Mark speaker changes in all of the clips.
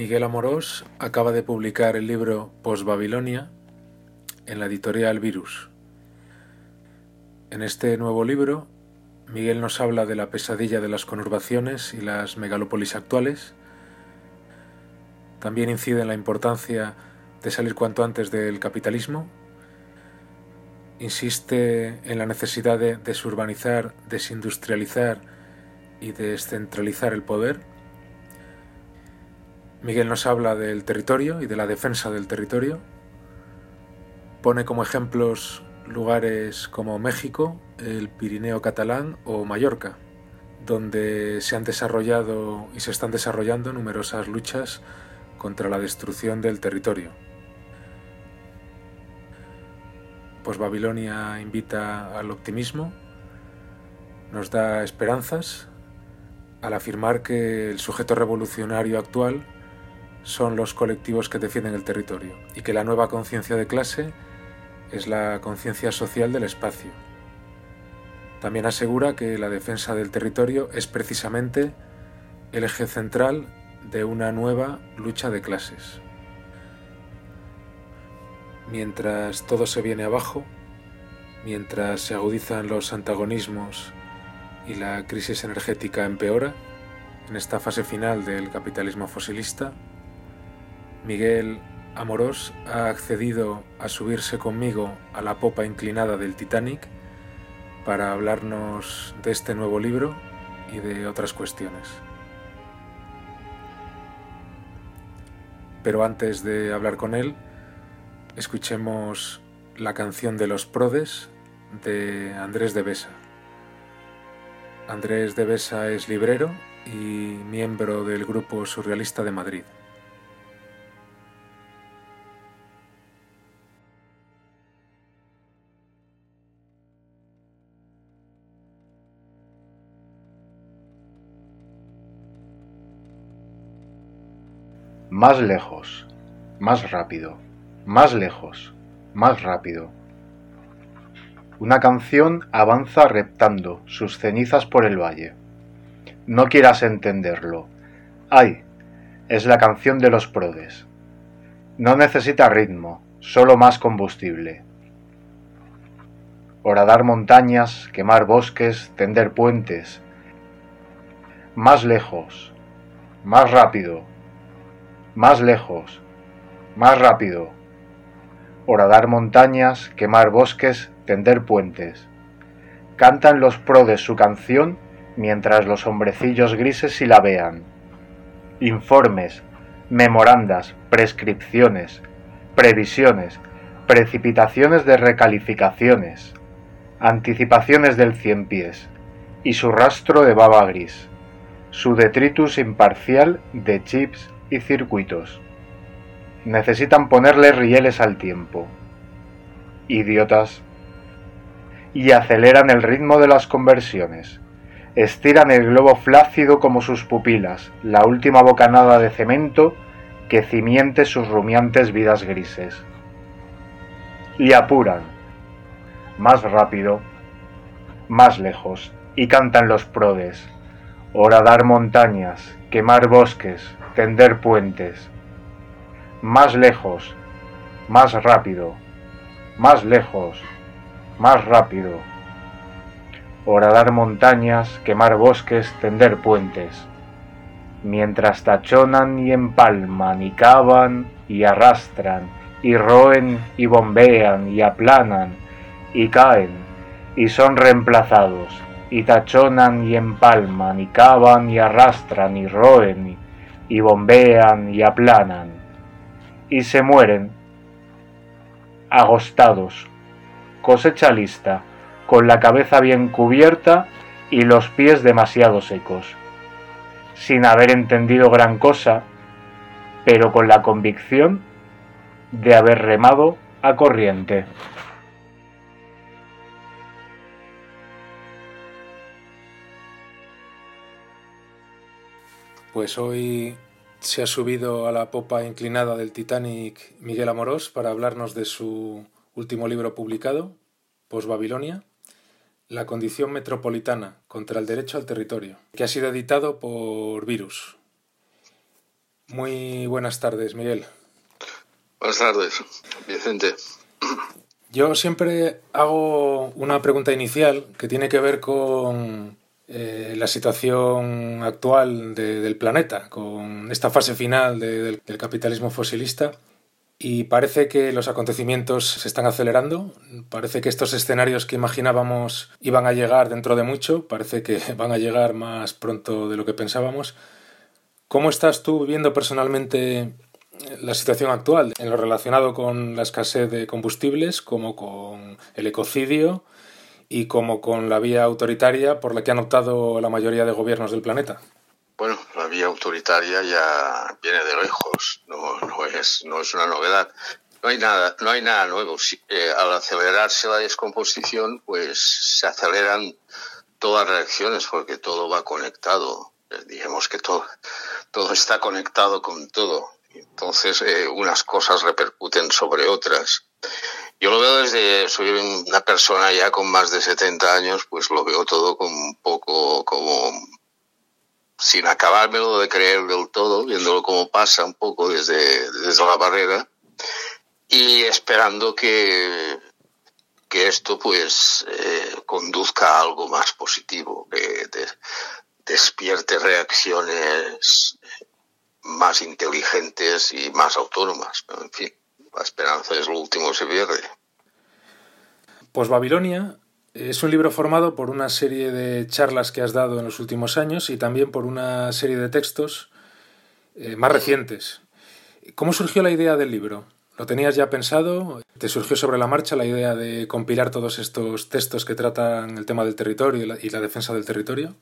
Speaker 1: Miguel Amorós acaba de publicar el libro Post-Babilonia en la editorial Virus. En este nuevo libro, Miguel nos habla de la pesadilla de las conurbaciones y las megalópolis actuales. También incide en la importancia de salir cuanto antes del capitalismo. Insiste en la necesidad de desurbanizar, desindustrializar y descentralizar el poder Miguel nos habla del territorio y de la defensa del territorio. Pone como ejemplos lugares como México, el Pirineo catalán o Mallorca, donde se han desarrollado y se están desarrollando numerosas luchas contra la destrucción del territorio. Pues Babilonia invita al optimismo, nos da esperanzas al afirmar que el sujeto revolucionario actual son los colectivos que defienden el territorio y que la nueva conciencia de clase es la conciencia social del espacio. También asegura que la defensa del territorio es precisamente el eje central de una nueva lucha de clases. Mientras todo se viene abajo, mientras se agudizan los antagonismos y la crisis energética empeora, en esta fase final del capitalismo fosilista, Miguel Amorós ha accedido a subirse conmigo a la popa inclinada del Titanic para hablarnos de este nuevo libro y de otras cuestiones. Pero antes de hablar con él, escuchemos la canción de los Prodes de Andrés de Besa. Andrés de Besa es librero y miembro del grupo surrealista de Madrid.
Speaker 2: Más lejos, más rápido, más lejos, más rápido. Una canción avanza reptando sus cenizas por el valle. No quieras entenderlo. ¡Ay! Es la canción de los prodes. No necesita ritmo, solo más combustible. Horadar montañas, quemar bosques, tender puentes. Más lejos, más rápido, más lejos, más rápido, horadar montañas, quemar bosques, tender puentes. Cantan los prodes su canción mientras los hombrecillos grises la vean. Informes, memorandas, prescripciones, previsiones, precipitaciones de recalificaciones, anticipaciones del cien pies, y su rastro de baba gris, su detritus imparcial de chips y circuitos. Necesitan ponerle rieles al tiempo. Idiotas. Y aceleran el ritmo de las conversiones. Estiran el globo flácido como sus pupilas, la última bocanada de cemento que cimiente sus rumiantes vidas grises. Y apuran. Más rápido, más lejos, y cantan los prodes. Horadar montañas, quemar bosques, tender puentes. Más lejos, más rápido, más lejos, más rápido. Horadar montañas, quemar bosques, tender puentes. Mientras tachonan y empalman y cavan y arrastran y roen y bombean y aplanan y caen y son reemplazados y tachonan y empalman y cavan y arrastran y roen y bombean y aplanan, y se mueren agostados, cosecha lista, con la cabeza bien cubierta y los pies demasiado secos, sin haber entendido gran cosa, pero con la convicción de haber remado a corriente.
Speaker 1: Pues hoy se ha subido a la popa inclinada del Titanic Miguel Amorós para hablarnos de su último libro publicado, Post-Babilonia, La condición metropolitana contra el derecho al territorio, que ha sido editado por Virus. Muy buenas tardes, Miguel.
Speaker 3: Buenas tardes, Vicente.
Speaker 1: Yo siempre hago una pregunta inicial que tiene que ver con eh, la situación actual del planeta, con esta fase final del, capitalismo fosilista. Y parece que los acontecimientos se están acelerando. Parece que estos escenarios que imaginábamos iban a llegar dentro de mucho, parece que van a llegar más pronto de lo que pensábamos. ¿Cómo estás tú viviendo personalmente la situación actual en lo relacionado con la escasez de combustibles, como con el ecocidio y como con la vía autoritaria por la que han optado la mayoría de gobiernos del planeta.
Speaker 3: Bueno, la vía autoritaria ya viene de lejos, no, no, es, no es una novedad. No hay nada, no hay nada nuevo. Eh, al acelerarse la descomposición, pues se aceleran todas las reacciones porque todo va conectado. Eh, digamos que todo, todo está conectado con todo. Entonces, eh, unas cosas repercuten sobre otras. Yo lo veo desde, soy una persona ya con más de 70 años, pues lo veo todo como un poco como sin acabármelo de creer del todo, viéndolo como pasa un poco desde, desde la barrera y esperando que, que esto pues eh, conduzca a algo más positivo, que despierte reacciones más inteligentes y más autónomas. En fin, la esperanza es lo último que se pierde.
Speaker 1: Pues Babilonia es un libro formado por una serie de charlas que has dado en los últimos años y también por una serie de textos eh, más recientes. ¿Cómo surgió la idea del libro? ¿Lo tenías ya pensado? ¿Te surgió sobre la marcha la idea de compilar todos estos textos que tratan el tema del territorio y la defensa del territorio?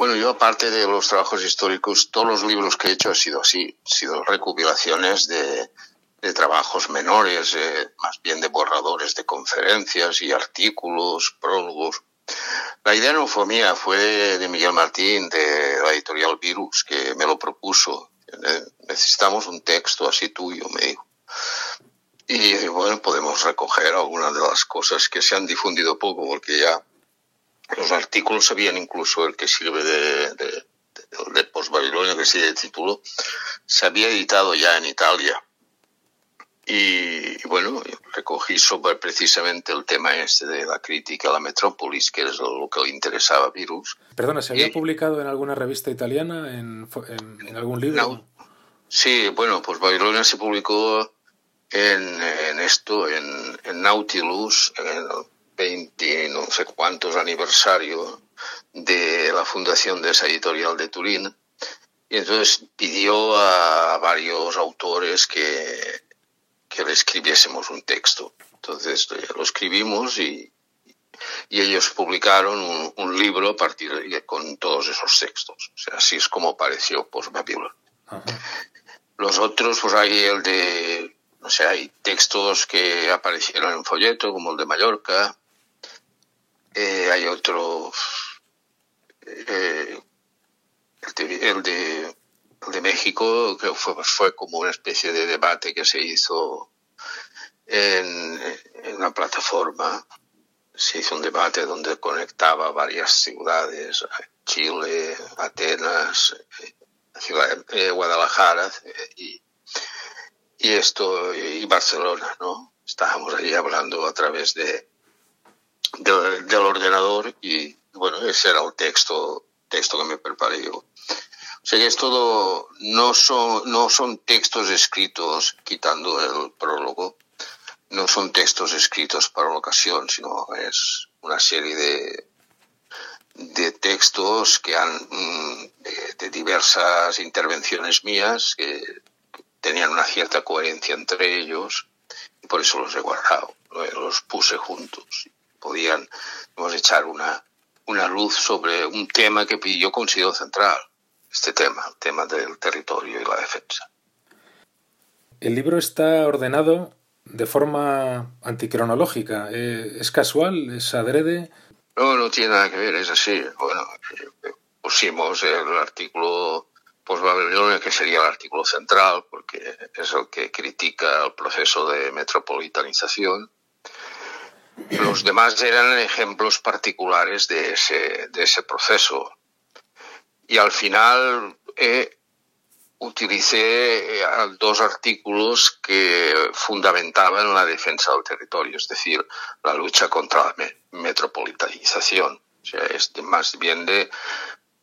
Speaker 3: Bueno, yo aparte de los trabajos históricos, todos los libros que he hecho han sido así, han sido recopilaciones de, de trabajos menores, eh, más bien de borradores de conferencias y artículos, prólogos. La idea no fue mía, fue de Miguel Martín, de la editorial Virus, que me lo propuso. Necesitamos un texto así tuyo, me dijo. Y bueno, podemos recoger algunas de las cosas que se han difundido poco, porque ya los artículos habían incluso el que sirve de, de, de, post-Babilonia, que sigue de título, se había editado ya en Italia. Y, bueno, recogí sobre precisamente el tema este de la crítica a la metrópolis, que es lo que le interesaba a Virus.
Speaker 1: Perdona, ¿se había publicado en alguna revista italiana, en, en, algún libro?
Speaker 3: sí, bueno, pues Babilonia se publicó en, en esto, en, en Nautilus, en 20 no sé cuántos aniversario de la fundación de esa editorial de Turín. Y entonces pidió a varios autores que, que le escribiésemos un texto. Entonces eh, lo escribimos y, y ellos publicaron un, libro a partir de con todos esos textos. O sea, así es como apareció Post Babylon. Los otros, pues hay el de, no sé, hay textos que aparecieron en folleto, como el de Mallorca, eh, hay otro, eh, el, de, el, de, México, que fue, fue como una especie de debate que se hizo en, una plataforma. Se hizo un debate donde conectaba varias ciudades, Chile, Atenas, ciudad, eh, Guadalajara y, y esto y Barcelona, ¿no? Estábamos allí hablando a través de, del, ordenador y bueno, ese era el texto, texto que me preparé yo. O que es todo, no son, no son textos escritos, quitando el prólogo, no son textos escritos para la ocasión, sino es una serie de, de textos que han, mm, de, diversas intervenciones mías que tenían una cierta coherencia entre ellos y por eso los he guardado, los puse juntos. Podían echar una, una luz sobre un tema que yo considero central, este tema, el tema del territorio y la defensa.
Speaker 1: El libro está ordenado de forma anticronológica. Eh, ¿Es casual? ¿Es adrede?
Speaker 3: No, no tiene nada que ver, es así. Bueno, pusimos el artículo post que sería el artículo central, porque es el que critica el proceso de metropolitanización los demás eran ejemplos particulares de ese, de ese proceso. Y al final he, utilicé eh, dos artículos que fundamentaban la defensa del territorio, es decir, la lucha contra la metropolitanización. O sea, es más bien de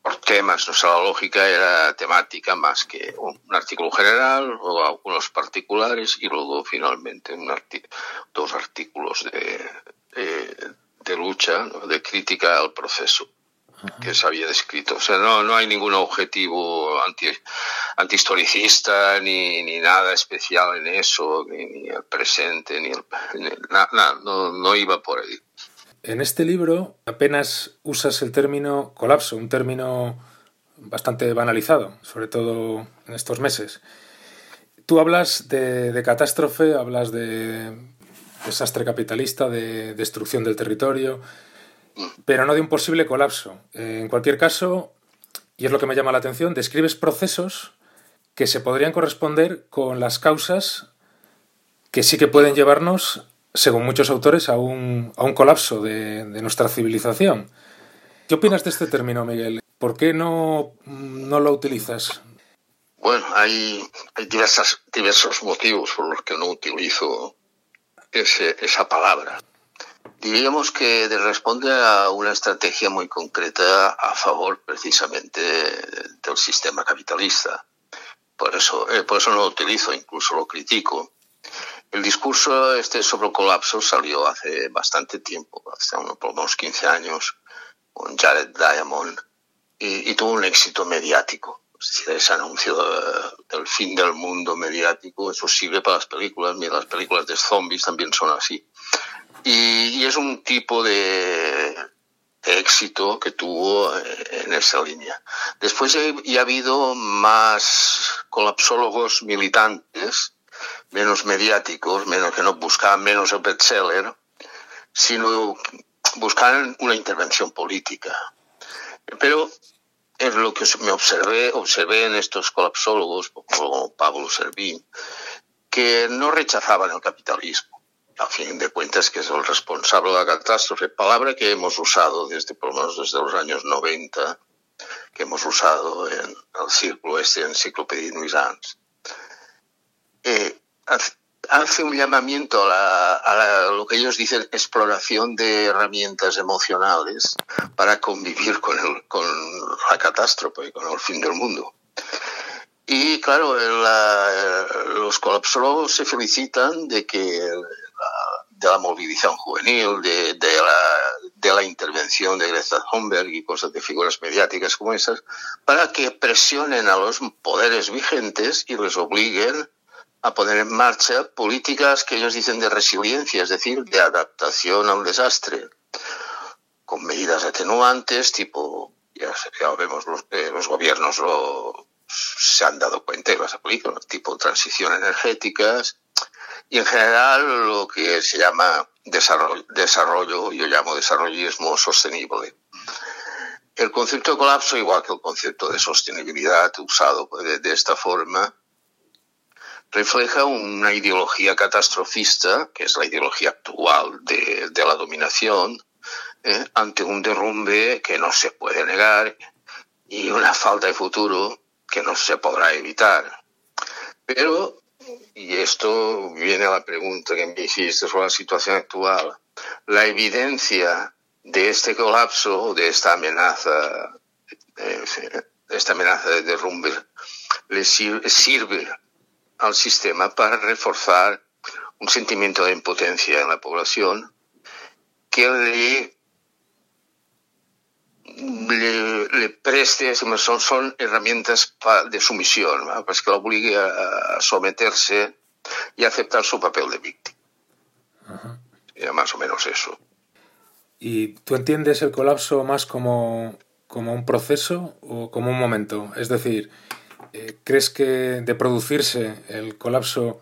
Speaker 3: por temas, nuestra lógica era temática más que un, artículo general, luego algunos particulares y luego finalmente un dos artículos de, de, lucha, de crítica al proceso que se había descrito. O sea, no, no hay ningún objetivo anti, antihistoricista ni, ni nada especial en eso, ni, el presente, ni el, nada, no, no iba por ahí.
Speaker 1: En este libro apenas usas el término colapso, un término bastante banalizado, sobre todo en estos meses. Tú hablas de, catástrofe, hablas de desastre capitalista, de destrucción del territorio, pero no de un posible colapso. En cualquier caso, y es lo que me llama la atención, describes procesos que se podrían corresponder con las causas que sí que pueden llevarnos según muchos autores, a un, a un colapso de, de, nuestra civilización. ¿Qué opinas de este término, Miguel? ¿Por qué no, no lo utilizas?
Speaker 3: Bueno, hay, hay diversas, diversos motivos por los que no utilizo ese, esa palabra. Diríamos que responde a una estrategia muy concreta a favor precisamente del sistema capitalista. Por eso, eh, por eso no lo utilizo, incluso lo critico el discurso este sobre el colapso salió hace bastante tiempo, hace unos, por unos 15 años, con Jared Diamond, y, tuvo un éxito mediático. Es ese anuncio del fin del mundo mediático, eso sirve para las películas. Mira, las películas de zombies también son así. Y, es un tipo de, éxito que tuvo eh, en esa línea. Después ya ha habido más colapsólogos militantes menos mediáticos, menos que no buscaban menos el bestseller, sino buscaban una intervención política. Pero es lo que me observé, observé en estos colapsólogos, como Pablo Servín, que no rechazaban el capitalismo. A fin de cuentas, que es el responsable de la catástrofe, palabra que hemos usado desde, por lo menos desde los años 90, que hemos usado en el círculo este Enciclopedia Nuisance. Eh, hace un llamamiento a, lo que ellos dicen exploración de herramientas emocionales para convivir con, con la catástrofe y con el fin del mundo. Y claro, los colapsólogos se felicitan de que de la movilización juvenil, de, de, la, de la intervención de Greta Thunberg y cosas de figuras mediáticas como esas, para que presionen a los poderes vigentes y les obliguen a poner en marcha políticas que ellos dicen de resiliencia, es decir, de adaptación a un desastre, con medidas atenuantes, tipo, ya, vemos, los, los gobiernos lo, se han dado cuenta y las aplican, tipo transición energéticas, y en general lo que se llama desarrollo, desarrollo yo llamo desarrollismo sostenible. El concepto de colapso, igual que el concepto de sostenibilidad usado de esta forma, refleja una ideología catastrofista, que es la ideología actual de, la dominación, eh, ante un derrumbe que no se puede negar y una falta de futuro que no se podrá evitar. Pero, y esto viene a la pregunta que me hiciste sobre la situación actual, la evidencia de este colapso, de esta amenaza, de esta amenaza de derrumbe, le sirve al sistema para reforzar un sentimiento de impotencia en la población que le, le, preste, son, son herramientas de sumisión, pues que lo obligue a, someterse y aceptar su papel de víctima. Ajá. más o menos eso.
Speaker 1: ¿Y tú entiendes el colapso más como, como un proceso o como un momento? Es decir, eh, ¿crees que de producirse el colapso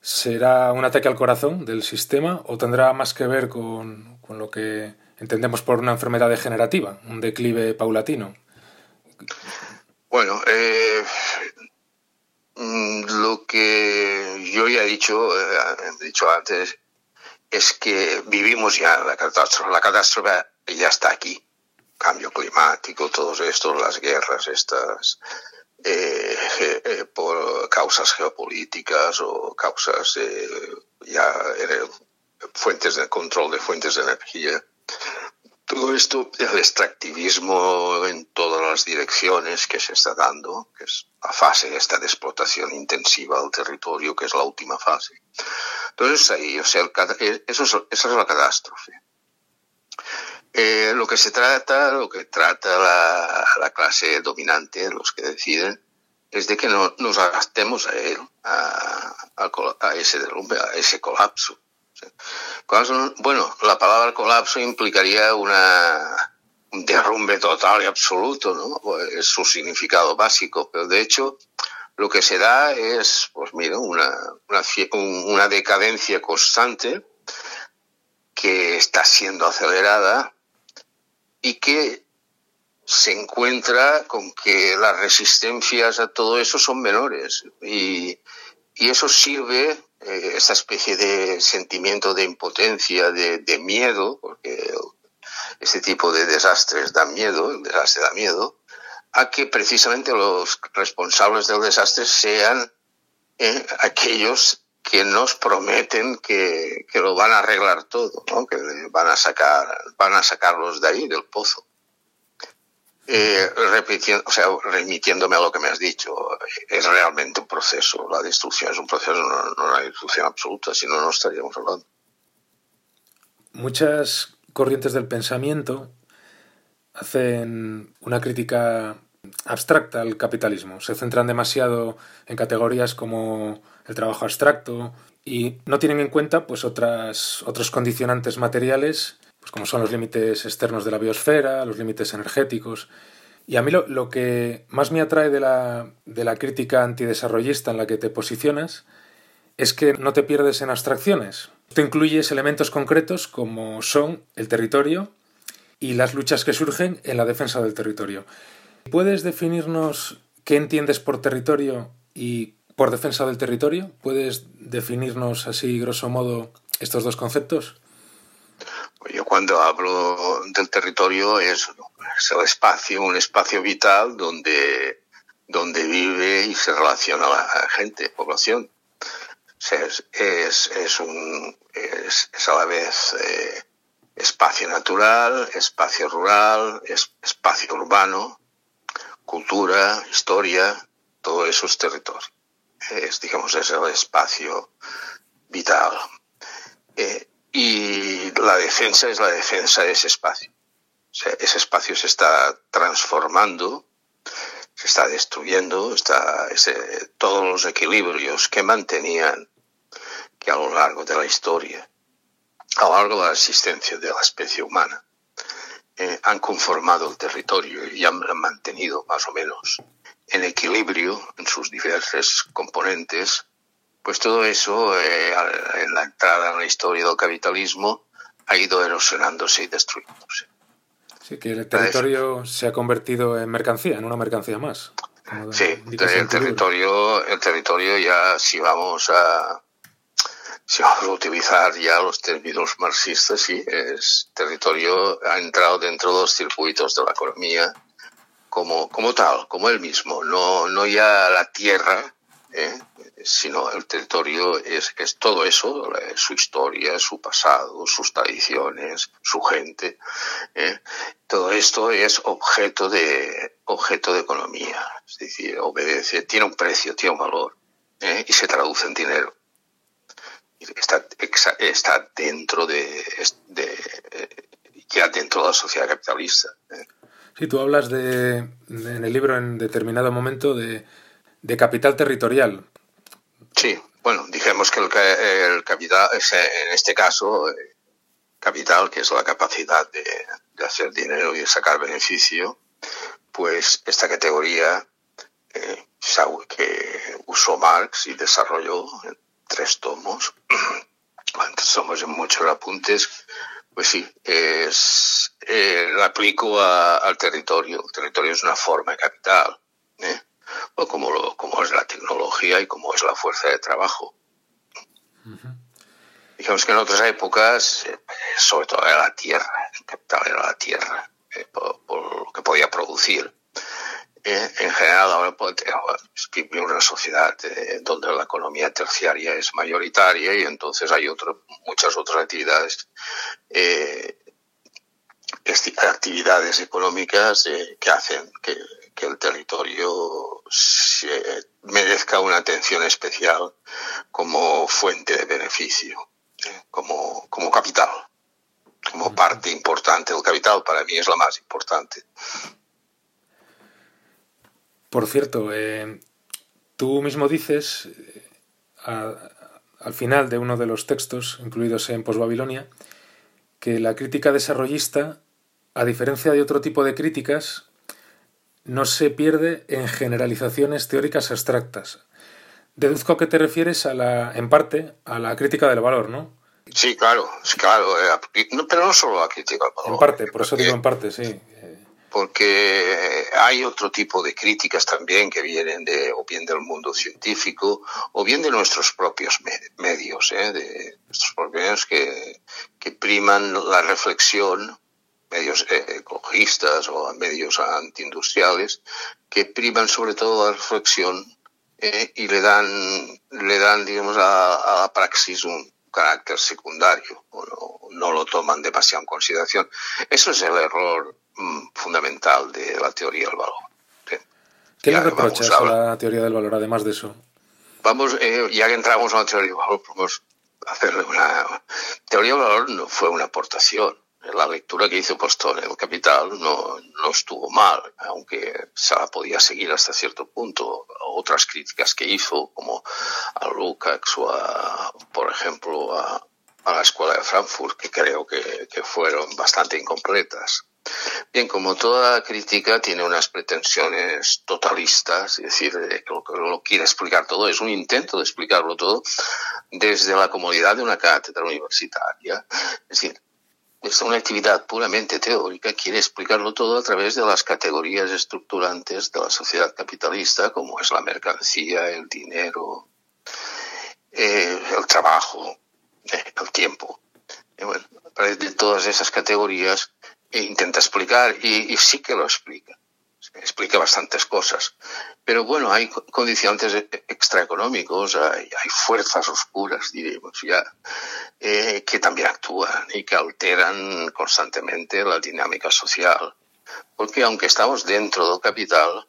Speaker 1: será un ataque al corazón del sistema o tendrá más que ver con, lo que entendemos por una enfermedad degenerativa, un declive paulatino?
Speaker 3: Bueno, eh, mm, lo que yo ya he dicho, eh, he dicho antes es que vivimos ya la catástrofe. La catástrofe ya está aquí. Cambio climático, todos estos, las guerras estas, por causas geopolíticas o causas ya fuentes de control de fuentes de energía. Todo esto, el extractivismo en todas las direcciones que se está dando, que es la fase esta de explotación intensiva del territorio, que es la última fase. Entonces ahí, o sea, eso es, esa es la catástrofe. Eh, lo que se trata, lo que trata la, clase dominante, los que deciden, es de que no, nos adaptemos a él, a, a, ese derrumbe, a ese colapso. Bueno, la palabra colapso implicaría una, un derrumbe total y absoluto, ¿no? Pues es su significado básico, pero de hecho lo que se da es, pues mira, una, una, una decadencia constante que está siendo acelerada y que se encuentra con que las resistencias a todo eso son menores y, y eso sirve, eh, esa especie de sentimiento de impotencia, de, miedo, porque este tipo de desastres dan miedo, el desastre da miedo, a que precisamente los responsables del desastre sean eh, aquellos que nos prometen que, que, lo van a arreglar todo, ¿no? que van a sacar, van a sacarlos de ahí, del pozo. Eh, repitiendo, o sea, remitiéndome a lo que me has dicho, es realmente un proceso, la destrucción es un proceso, no, una destrucción absoluta, si no, no estaríamos hablando.
Speaker 1: Muchas corrientes del pensamiento hacen una crítica abstracta al capitalismo. Se centran demasiado en categorías como el trabajo abstracto y no tienen en cuenta pues otras otros condicionantes materiales, pues como son los límites externos de la biosfera, los límites energéticos. Y a mí lo, que más me atrae de la, de la crítica antidesarrollista en la que te posicionas es que no te pierdes en abstracciones, Tú incluyes elementos concretos como son el territorio y las luchas que surgen en la defensa del territorio. ¿Puedes definirnos qué entiendes por territorio y por defensa del territorio? ¿Puedes definirnos así, grosso modo, estos dos conceptos?
Speaker 3: Yo cuando hablo del territorio es, el espacio, un espacio vital donde, donde vive y se relaciona la gente, población es, es, es, un, es, a la vez eh, espacio natural, espacio rural, espacio urbano, cultura, historia, todo eso es territorio. Es, digamos, es el espacio vital. Eh, y la defensa es la defensa de ese espacio. ese espacio se está transformando se está destruyendo, está ese, todos los equilibrios que mantenían que a lo largo de la historia, a lo largo de la existencia de la especie humana, eh, han conformado el territorio y han mantenido más o menos en equilibrio en sus diversos componentes, pues todo eso eh, en la entrada en la historia del capitalismo ha ido erosionándose y destruyéndose.
Speaker 1: Sí, que el territorio se ha convertido en mercancía, en una mercancía más.
Speaker 3: Sí, el territorio, el territorio ya si vamos a si vamos a utilizar ya los términos marxistas, sí, es territorio ha entrado dentro de los circuitos de la economía como, como tal, como él mismo, no, no ya la tierra, ¿eh? sino el territorio es, es todo eso, su historia, su pasado, sus tradiciones, su gente. ¿eh? Todo esto es objeto de, objeto de economía, es decir, obedece, tiene un precio, tiene un valor ¿eh? y se traduce en dinero. Está, está dentro de, de, ya dentro de la sociedad capitalista. ¿eh?
Speaker 1: Sí, tú hablas de, en el libro en determinado momento de, de capital territorial.
Speaker 3: Sí, bueno, dijimos que el, capital, en este caso, eh, capital, que es la capacidad de, hacer dinero y de sacar beneficio, pues esta categoría eh, que usó Marx y desarrolló en tres tomos, tres tomos en muchos apuntes, pues sí, es, eh, aplico al territorio. El territorio es una forma de capital. ¿eh? O como, lo, como es la tecnología y como es la fuerza de trabajo. Digamos que en otras épocas, eh, sobre todo era la tierra, el capital era la tierra, eh, por, lo que podía producir. eh, en general ahora pues, vivimos una sociedad eh, donde la economía terciaria es mayoritaria y entonces hay otro, muchas otras actividades actividades económicas que hacen que, el territorio merezca una atención especial como fuente de beneficio, como, como capital, como parte importante del capital. Para mí es la más importante.
Speaker 1: Por cierto, eh, tú mismo dices eh, al final de uno de los textos incluidos en Postbabilonia que la crítica desarrollista, a diferencia de otro tipo de críticas, no se pierde en generalizaciones teóricas abstractas. Deduzco que te refieres a la, en parte, a la crítica del valor, ¿no?
Speaker 3: Sí, claro, claro, eh, pero no solo la crítica del valor.
Speaker 1: En parte, por eso digo en parte, sí
Speaker 3: porque hay otro tipo de críticas también que vienen de o bien del mundo científico o bien de nuestros propios medios, ¿eh? de nuestros propios que, que priman la reflexión, medios eh, ecologistas o medios antiindustriales, que priman sobre todo la reflexión ¿eh? y le dan, le dan digamos, a, la praxis un carácter secundario o no, no lo toman demasiado en consideración. Eso es el error Mm, fundamental de la teoría del valor.
Speaker 1: ¿Qué le reprochas a, la teoría del valor, además de eso?
Speaker 3: Vamos, eh, ya que entramos en la teoría del valor, podemos hacerle una... Teoría del valor no fue una aportación. La lectura que hizo Postón en el Capital no, no estuvo mal, aunque se la podía seguir hasta cierto punto. Otras críticas que hizo, como a Lukács o a, por ejemplo, a, a la Escuela de Frankfurt, que creo que, que fueron bastante incompletas. Bien, como toda crítica tiene unas pretensiones totalistas, es decir, lo, lo quiere explicar todo, es un intento de explicarlo todo desde la comodidad de una cátedra universitaria. Es decir, es una actividad puramente teórica, quiere explicarlo todo a través de las categorías estructurantes de la sociedad capitalista, como es la mercancía, el dinero, eh, el trabajo, eh, el tiempo. bueno, a través de todas esas categorías e intenta explicar y, sí que lo explica. Explica bastantes cosas. Pero bueno, hay condicionantes extraeconómicos, hay, fuerzas oscuras, diríamos ya, eh, que también actúan y que alteran constantemente la dinámica social. Porque aunque estamos dentro del capital,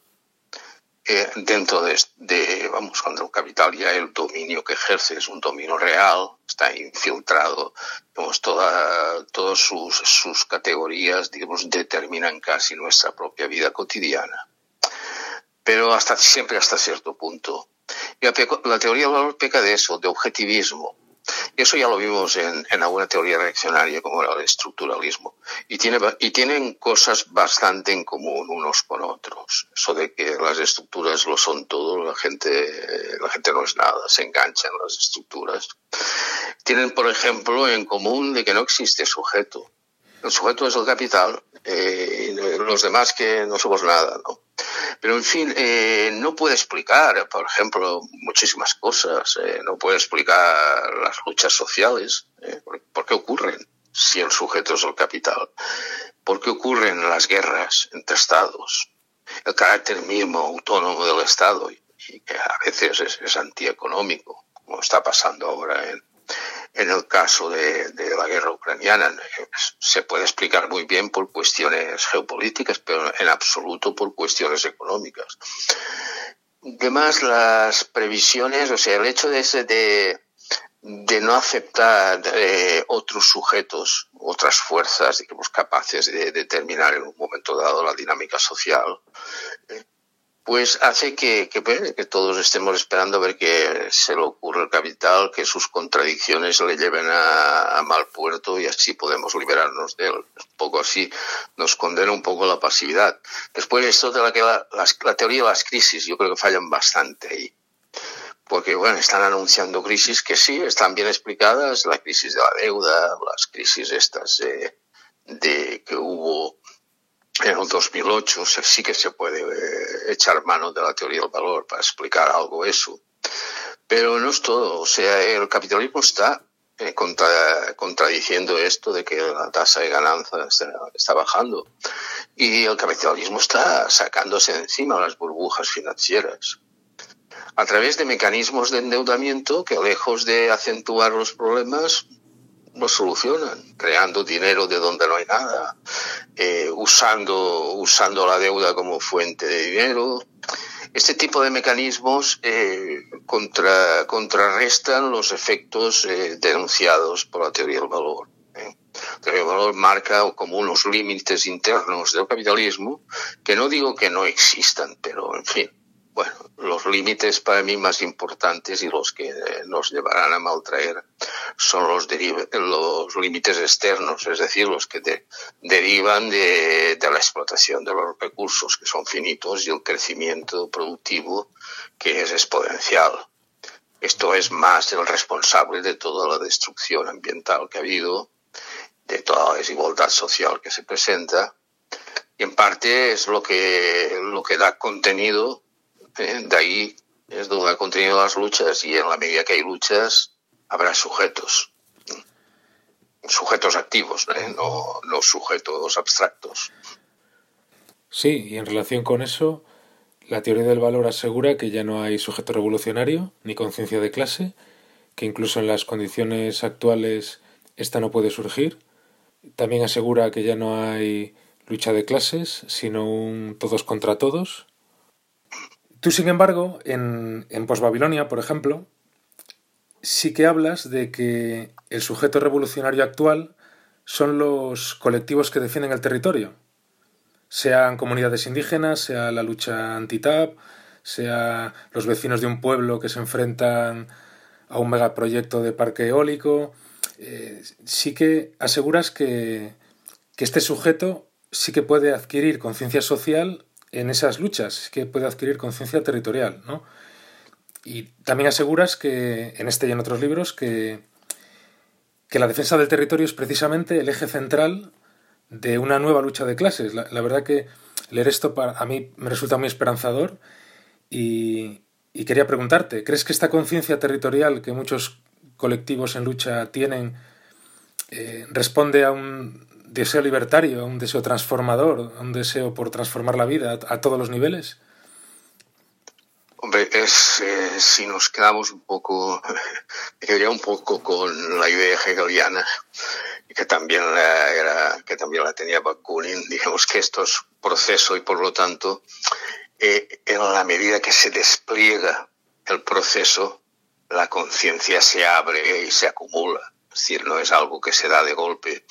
Speaker 3: eh, dentro de, vamos, cuando el capital ya el dominio que ejerce es un dominio real, está infiltrado, toda, todas sus, sus categorías, digamos, determinan casi nuestra propia vida cotidiana. Pero hasta, siempre hasta cierto punto. La, la teoría del valor peca de eso, de objetivismo eso ya lo vimos en, alguna teoría reaccionaria como el estructuralismo. Y, tiene, y tienen cosas bastante en común unos con otros. Eso de que las estructuras lo son todo, la gente, la gente no es nada, se enganchan las estructuras. Tienen, por ejemplo, en común de que no existe sujeto. El sujeto es el capital, eh, los demás que no somos nada, ¿no? Pero, en fin, eh, no puede explicar, por ejemplo, muchísimas cosas. Eh, no puede explicar las luchas sociales. Eh, ¿Por qué ocurren si el sujeto es el capital? ¿Por qué ocurren las guerras entre estados? El carácter mismo autónomo del Estado, y, que a veces es, es antieconómico, como está pasando ahora en, en el caso de, la guerra ucraniana se puede explicar muy bien por cuestiones geopolíticas, pero en absoluto por cuestiones económicas. Además, las previsiones, o sea, el hecho de, ese de, no aceptar eh, otros sujetos, otras fuerzas, digamos, capaces de determinar en un momento dado la dinámica social, eh, pues hace que, que, que, todos estemos esperando a ver qué se le ocurre al capital, que sus contradicciones le lleven a, mal puerto y así podemos liberarnos de él. Un poco así nos condena un poco la pasividad. Después esto de la, que la, la, teoría de las crisis, yo creo que fallan bastante ahí. Porque, bueno, están anunciando crisis que sí, están bien explicadas, la crisis de la deuda, las crisis estas de, de que hubo en el 2008 sí que se puede eh, echar mano de la teoría del valor para explicar algo eso. Pero no es todo. O sea, el capitalismo está eh, contradiciendo esto de que la tasa de ganancia está, bajando. Y el capitalismo está sacándose de encima las burbujas financieras a través de mecanismos de endeudamiento que lejos de acentuar los problemas, los solucionan, creando dinero de donde no hay nada, eh, usando, usando la deuda como fuente de dinero, este tipo de mecanismos eh, contra, contrarrestan los efectos eh, denunciados por la teoría del valor. ¿eh? La teoría del valor marca como unos límites internos del capitalismo que no digo que no existan, pero en fin, bueno, los límites para mí más importantes y los que nos llevarán a maltraer son los, los límites externos, es decir, los que derivan de, la explotación de los recursos que son finitos y el crecimiento productivo que es exponencial. Esto es más el responsable de toda la destrucción ambiental que ha habido, de toda la desigualdad social que se presenta, y en parte es lo que da contenido ¿eh? De ahí es donde ha contenido las luchas y en la medida que hay luchas habrá sujetos, sujetos activos, ¿eh? no, no sujetos abstractos.
Speaker 1: Sí, y en relación con eso, la teoría del valor asegura que ya no hay sujeto revolucionario ni conciencia de clase, que incluso en las condiciones actuales esta no puede surgir. También asegura que ya no hay lucha de clases, sino un todos contra todos, Tú, sin embargo, en, en Postbabilonia, por ejemplo, sí que hablas de que el sujeto revolucionario actual son los colectivos que defienden el territorio, sean comunidades indígenas, sea la lucha anti-TAP, sea los vecinos de un pueblo que se enfrentan a un megaproyecto de parque eólico. Eh, sí que aseguras que este sujeto sí que puede adquirir conciencia social en esas luchas, que puede adquirir conciencia territorial, ¿no? Y también aseguras que, en este y en otros libros, que, que la defensa del territorio es precisamente el eje central de una nueva lucha de clases. La, verdad que leer esto para, a mí me resulta muy esperanzador y, quería preguntarte, ¿crees que esta conciencia territorial que muchos colectivos en lucha tienen eh, responde a un deseo libertario, un deseo transformador, un deseo por transformar la vida a, todos los niveles?
Speaker 3: Hombre, es, eh, si nos quedamos un poco, quedaría un poco con la idea hegeliana, que también la, era, que también la tenía Bakunin, digamos que esto es proceso y por lo tanto, eh, en la medida que se despliega el proceso, la conciencia se abre y se acumula. Es decir, no es algo que se da de golpe,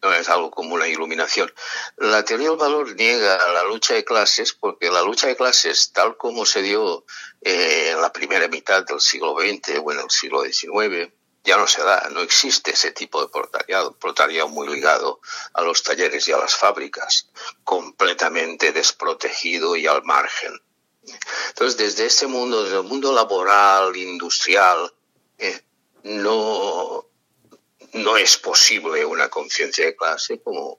Speaker 3: no es algo como una iluminación. La teoría del valor niega la lucha de clases porque la lucha de clases, tal como se dio eh, en la primera mitad del siglo XX o en el siglo XIX, ya no se da, no existe ese tipo de proletariado, proletariado muy ligado a los talleres y a las fábricas, completamente desprotegido y al margen. Entonces, desde ese mundo, desde el mundo laboral, industrial, eh, no, no es posible una conciencia de clase como,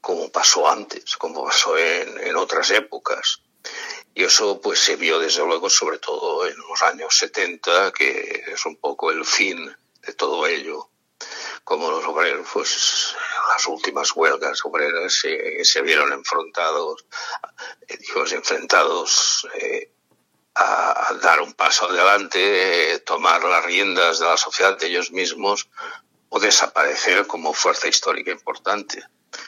Speaker 3: como pasó antes, como pasó en, en, otras épocas. Y eso pues se vio desde luego sobre todo en los años 70, que es un poco el fin de todo ello. Como los obreros, pues las últimas huelgas obreras se, vieron enfrentados, digamos, enfrentados eh, a, a, dar un paso adelante, eh, tomar las riendas de la sociedad de ellos mismos o desaparecer como fuerza histórica importante.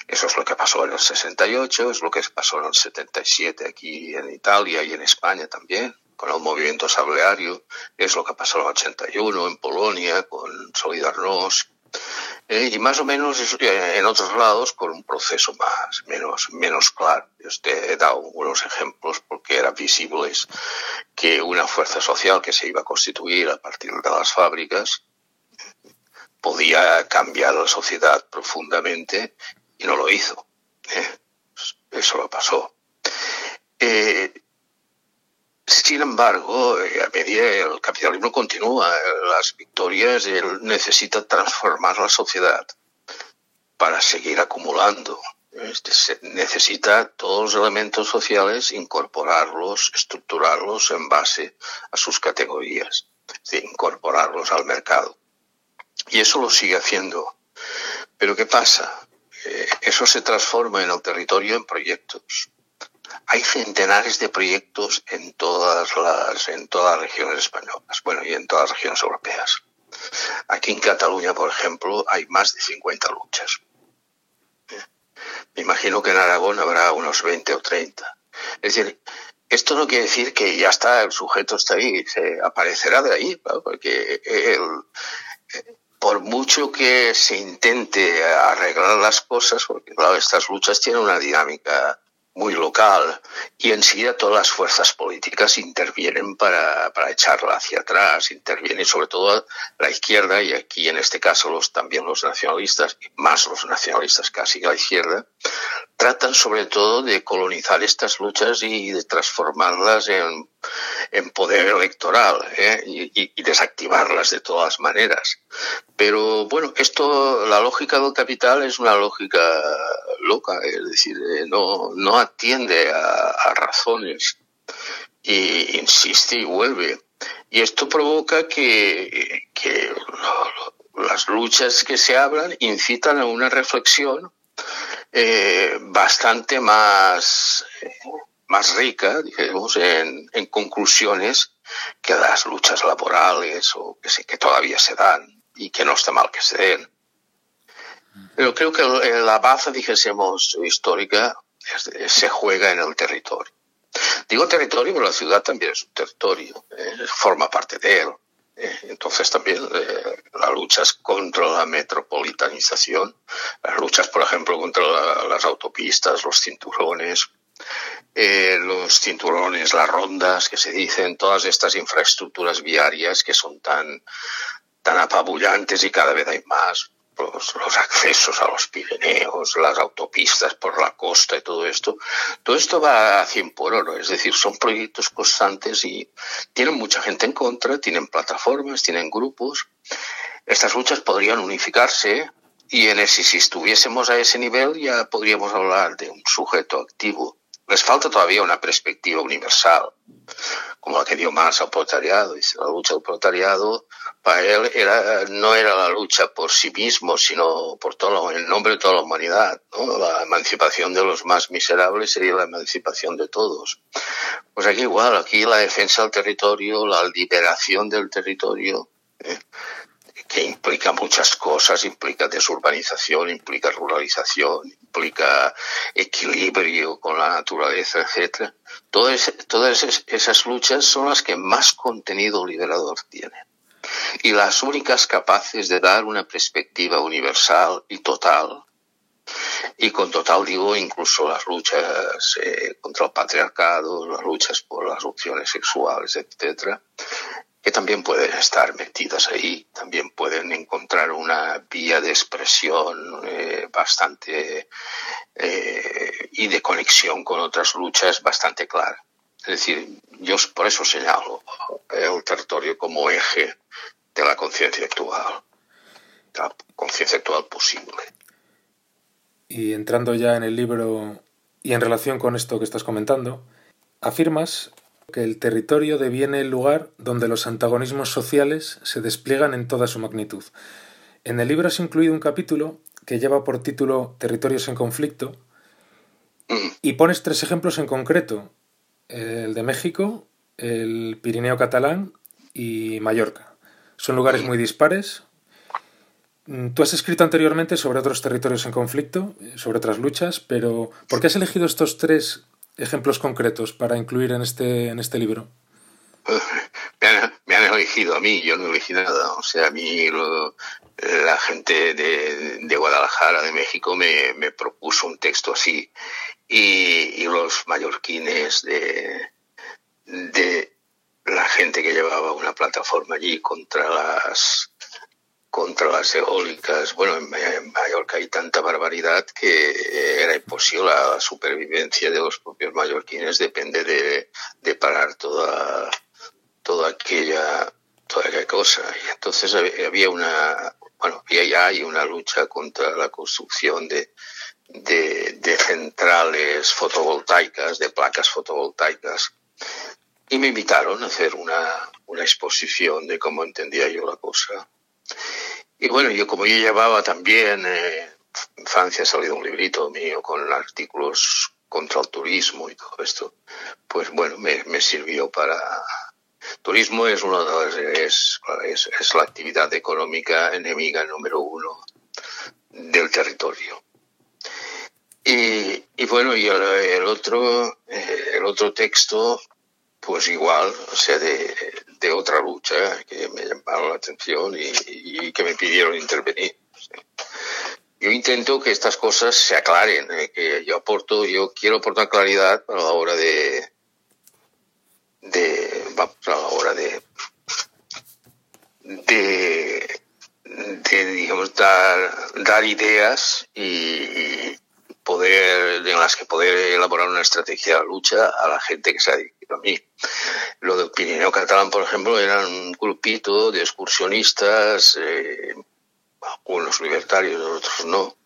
Speaker 3: Eso es lo que pasó en el 68, es lo que pasó en el 77 aquí en Italia y en España también, con el movimiento sableario, es lo que pasó en el 81 en Polonia con Solidarność, eh, y más o menos eh, en otros lados con un proceso más, menos, menos claro. Yo he dado unos ejemplos porque eran visibles que una fuerza social que se iba a constituir a partir de las fábricas podía cambiar la sociedad profundamente y no lo hizo. ¿eh? Eso lo pasó. Eh, sin embargo, eh, a medida el capitalismo continúa, las victorias, él necesita transformar la sociedad para seguir acumulando. Este, necesita todos los elementos sociales, incorporarlos, estructurarlos en base a sus categorías, incorporarlos al mercado. Y eso lo sigue haciendo. Pero ¿qué pasa? Eh, eso se transforma en el territorio en proyectos. Hay centenares de proyectos en todas las, en todas las regiones españolas, bueno, y en todas las regiones europeas. Aquí en Cataluña, por ejemplo, hay más de 50 luchas. Me imagino que en Aragón habrá unos 20 o 30. Es decir, esto no quiere decir que ya está, el sujeto está ahí, se aparecerá de ahí, porque por mucho que se intente arreglar las cosas, porque claro, estas luchas tienen una dinámica muy local y enseguida todas las fuerzas políticas intervienen para, para echarla hacia atrás, interviene sobre todo la izquierda y aquí en este caso también los nacionalistas, más los nacionalistas casi la izquierda, tratan sobre todo de colonizar estas luchas y de transformarlas en, en poder electoral ¿eh? y, desactivarlas de todas maneras. Pero bueno, esto, la lógica del capital es una lógica loca, es decir, eh, no, no atiende a, razones y insiste y vuelve. Y esto provoca que, las luchas que se hablan incitan a una reflexión eh, bastante más, más rica, digamos, en, en, conclusiones que las luchas laborales o que, sí, que todavía se dan y que no está mal que se den. Pero creo que la base, dijésemos, histórica se juega en el territorio. Digo territorio, pero la ciudad también es un territorio, eh, forma parte de él. Eh, entonces también eh, las luchas contra la metropolitanización, las luchas, por ejemplo, contra la, las autopistas, los cinturones, eh, los cinturones, las rondas que se dicen, todas estas infraestructuras viarias que son tan, tan apabullantes y cada vez hay más, los, los, accesos a los Pirineos, las autopistas por la costa y todo esto, todo esto va a 100 por oro, es decir, son proyectos constantes y tienen mucha gente en contra, tienen plataformas, tienen grupos. Estas luchas podrían unificarse y en ese, si estuviésemos a ese nivel ya podríamos hablar de un sujeto activo. Les falta todavía una perspectiva universal, como la que dio Marx al proletariado. La lucha del proletariado para él era, no era la lucha por sí mismo, sino por todo, en nombre de toda la humanidad. La emancipación de los más miserables sería la emancipación de todos. Pues aquí igual, aquí la defensa del territorio, la liberación del territorio, ¿eh? Que implica muchas cosas, implica desurbanización, implica ruralización, implica equilibrio con la naturaleza, etcétera. Todas, todas esas luchas son las que más contenido liberador tienen y las únicas capaces de dar una perspectiva universal y total. Y con total digo incluso las luchas eh, contra el patriarcado, las luchas por las opciones sexuales, etcétera, que también pueden estar metidas ahí, también pueden encontrar una vía de expresión eh, bastante eh, y de conexión con otras luchas bastante clara. Es decir, yo por eso señalo el territorio como eje de la conciencia actual, de la conciencia actual posible.
Speaker 1: Y entrando ya en el libro y en relación con esto que estás comentando, afirmas que el territorio deviene el lugar donde los antagonismos sociales se despliegan en toda su magnitud. En el libro has incluido un capítulo que lleva por título Territorios en conflicto
Speaker 3: Mm.
Speaker 1: y pones tres ejemplos en concreto, el de México, el Pirineo catalán y Mallorca. Son lugares muy dispares. Mm, Tú has escrito anteriormente sobre otros territorios en conflicto, sobre otras luchas, pero ¿por qué has elegido estos tres ejemplos concretos para incluir en este, en este libro?
Speaker 3: Me han, me han elegido a mí, yo no elegí nada. O sea, a mí la gente de, de, Guadalajara, de México, me, me propuso un texto así. Y, y, los mallorquines de, de la gente que llevaba una plataforma allí contra las contra las eólicas. Bueno, en, Mallorca hay tanta barbaridad que era imposible. La supervivencia de los propios mallorquines depende de, parar toda toda aquella toda aquella cosa. Y entonces había una bueno y hay una lucha contra la construcción de, de, centrales fotovoltaicas de placas fotovoltaicas. Y me invitaron a hacer una exposición de cómo entendía yo la cosa y bueno, yo como yo llevaba también, eh, en Francia ha salido un librito mío con artículos contra el turismo y todo esto, pues bueno, me, sirvió para... Turismo es, uno de es, es, la actividad económica enemiga número uno del territorio. Y, y, bueno, y el, el otro, eh, el otro texto, pues igual, o sea, de, de otra lucha que me llamaron la atención y, y que me pidieron intervenir. Yo intento que estas cosas se aclaren, eh, que yo aporto, yo quiero aportar claridad a la hora de, de, a la hora de, de, de digamos, dar, dar ideas y, poder, en las que poder elaborar una estrategia de lucha a la gente que se ha dirigido a mí. Lo del Pirineo Catalán, por ejemplo, eran un grupito de excursionistas, eh, algunos libertarios, otros no.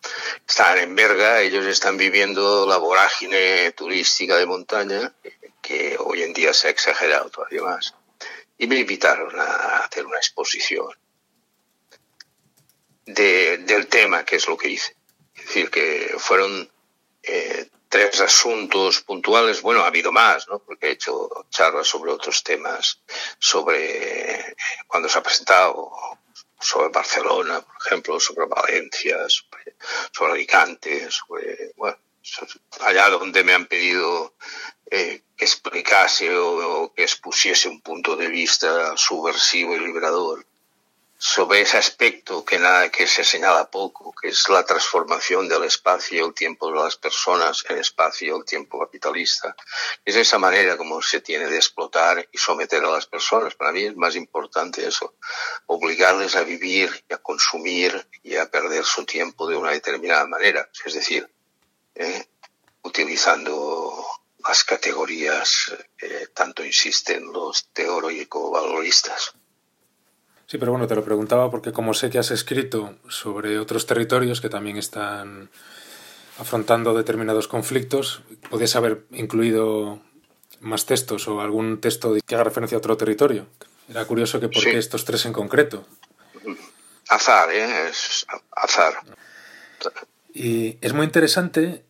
Speaker 3: Están en Berga, ellos están viviendo la vorágine turística de montaña, que hoy en día se ha exagerado todavía más. Y me invitaron a hacer una exposición de, del tema, que es lo que hice. Es decir, que fueron eh, tres asuntos puntuales. Bueno, ha habido más, ¿no? Porque he hecho charlas sobre otros temas, sobre cuando se ha presentado, sobre Barcelona, por ejemplo, sobre Valencia, sobre, Alicante, sobre, bueno, allá donde me han pedido eh, que explicase o que expusiese un punto de vista subversivo y liberador sobre ese aspecto que, nada, que se señala poco, que es la transformación del espacio y el tiempo de las personas en espacio y el tiempo capitalista. Es esa manera como se tiene de explotar y someter a las personas. Para mí es más importante eso, obligarles a vivir y a consumir y a perder su tiempo de una determinada manera. Es decir, eh, utilizando las categorías eh, tanto insisten los teórico-valoristas.
Speaker 1: Sí, pero bueno, te lo preguntaba porque como sé que has escrito sobre otros territorios que también están afrontando determinados conflictos, podías haber incluido más textos o algún texto que haga referencia a otro territorio. Era curioso que por qué sí. estos tres en concreto.
Speaker 3: Azar, ¿eh? Es azar.
Speaker 1: Y es muy interesante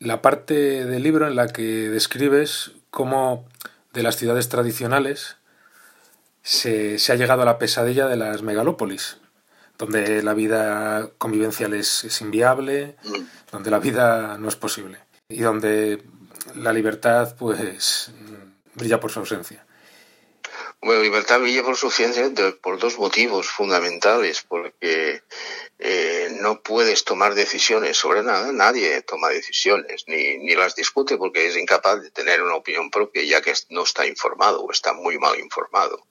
Speaker 1: la parte del libro en la que describes cómo de las ciudades tradicionales se, se, ha llegado a la pesadilla de las megalópolis, donde la vida convivencial es, es inviable, mm. donde la vida no es posible y donde la libertad pues brilla por su ausencia.
Speaker 3: Bueno, libertad brilla por su ausencia por dos motivos fundamentales, porque eh, no puedes tomar decisiones sobre nada, nadie toma decisiones, ni, ni las discute porque es incapaz de tener una opinión propia ya que no está informado o está muy mal informado.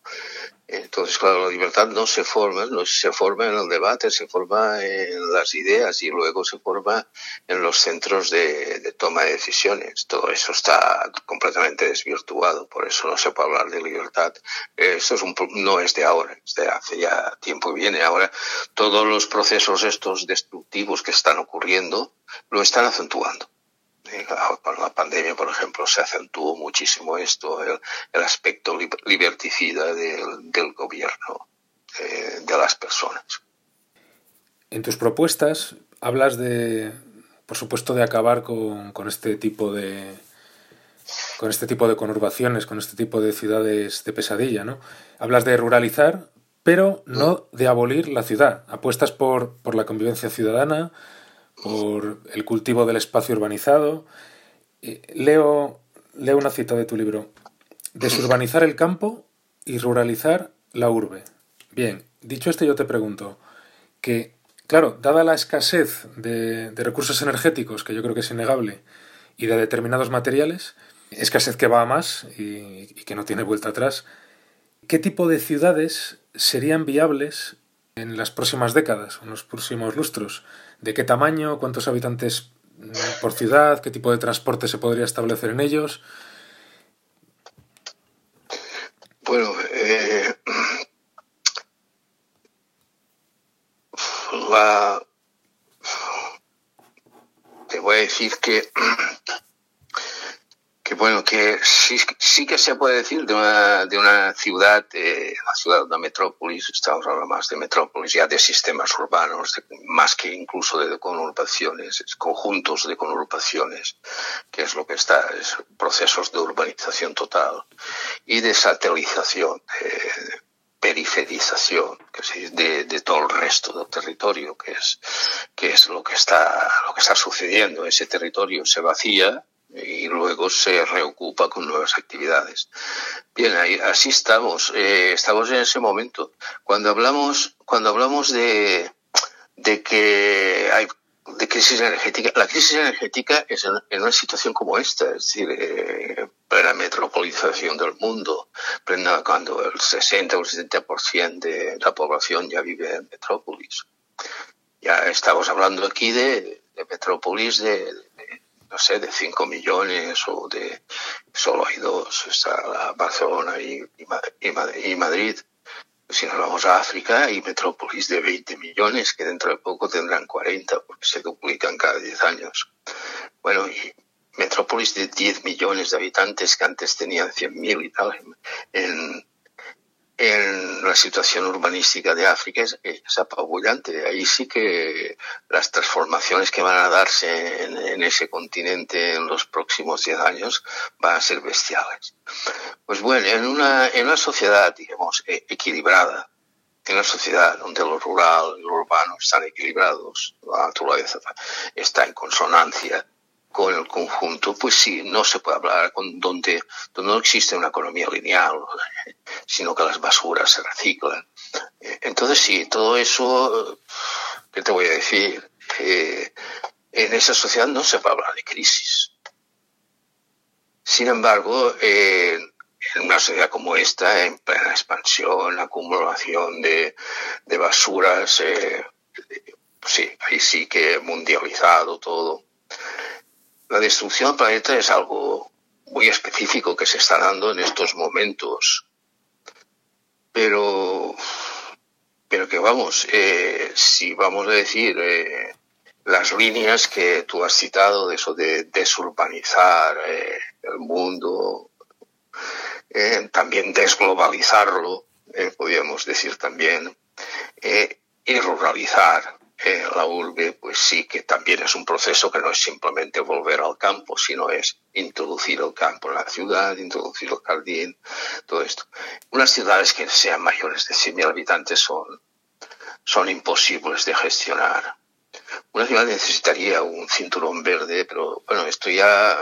Speaker 3: Entonces, claro, la libertad no se forma, no se forma en el debate, se forma en las ideas y luego se forma en los centros de, de toma de decisiones. Todo eso está completamente desvirtuado, por eso no se puede hablar de libertad. Esto es un, no es de ahora, es de hace ya tiempo que viene. Ahora, todos los procesos estos destructivos que están ocurriendo lo están acentuando con la pandemia, por ejemplo, se acentuó muchísimo esto, el, el aspecto liberticida del, del gobierno, eh, de las personas.
Speaker 1: En tus propuestas hablas de, por supuesto, de acabar con, con este tipo de con este tipo de conurbaciones, con este tipo de ciudades de pesadilla, ¿no? Hablas de ruralizar, pero no de abolir la ciudad. Apuestas por, por la convivencia ciudadana, por el cultivo del espacio urbanizado. Leo, leo una cita de tu libro. Desurbanizar el campo y ruralizar la urbe. Bien, dicho esto yo te pregunto que, claro, dada la escasez de, de recursos energéticos, que yo creo que es innegable, y de determinados materiales, escasez que va a más y, y que no tiene vuelta atrás, ¿qué tipo de ciudades serían viables en las próximas décadas, en los próximos lustros? de qué tamaño, cuántos habitantes mm, por ciudad, qué tipo de transporte se podría establecer en ellos.
Speaker 3: Bueno, eh, te voy a decir que bueno, que sí, sí que se puede decir de una, de una ciudad, eh, la ciudad, una metrópolis, estamos hablando más de metrópolis, ya de sistemas urbanos, más que incluso de conurbaciones, conjuntos de conurbaciones, que es lo que está, es procesos de urbanización total y de satelización, de periferización que de, de, todo el resto del territorio, que es, que es lo que está, lo que está sucediendo. Ese territorio se vacía y luego se reocupa con nuevas actividades. Bien, ahí, así estamos, eh, estamos en ese momento. Cuando hablamos, cuando hablamos de, de que hay de crisis energética, la crisis energética es en, una situación como esta, es decir, eh, plena metropolización del mundo, plena cuando el 60 o el 70% de la población ya vive en metrópolis. Ya estamos hablando aquí de, de metrópolis de, no sé, de 5 millones o de solo hay dos, está Barcelona y, y, Madrid. Si nos vamos a África, hay metrópolis de 20 millones que dentro de poco tendrán 40 porque se duplican cada 10 años. Bueno, y metrópolis de 10 millones de habitantes que antes tenían 100.000 y tal. En, en la situación urbanística de África es, apabullante. Ahí sí que las transformaciones que van a darse en, ese continente en los próximos 10 años van a ser bestiales. Pues bueno, en una, en una sociedad, digamos, e, equilibrada, en una sociedad donde lo rural y lo urbano están equilibrados, la naturaleza está en consonancia, con el conjunto, pues sí, no se puede hablar con donde, donde no existe una economía lineal, sino que las basuras se reciclan. Entonces sí, todo eso, ¿qué te voy a decir? Eh, en esa sociedad no se puede hablar de crisis. Sin embargo, eh, en una sociedad como esta, en plena expansión, acumulación de, de basuras, eh, sí, ahí sí que mundializado todo, la destrucción del planeta es algo muy específico que se está dando en estos momentos. Pero, pero que vamos, eh, si vamos a decir eh, las líneas que tú has citado de eso de desurbanizar eh, el mundo, también desglobalizarlo, podríamos decir también, y ruralizar, la urbe, pues sí que también es un proceso que no es simplemente volver al campo, sino es introducir el campo en la ciudad, introducir el jardín, todo esto. Unas ciudades que sean mayores de 100.000 habitantes son, son imposibles de gestionar. Una ciudad necesitaría un cinturón verde, pero bueno, esto ya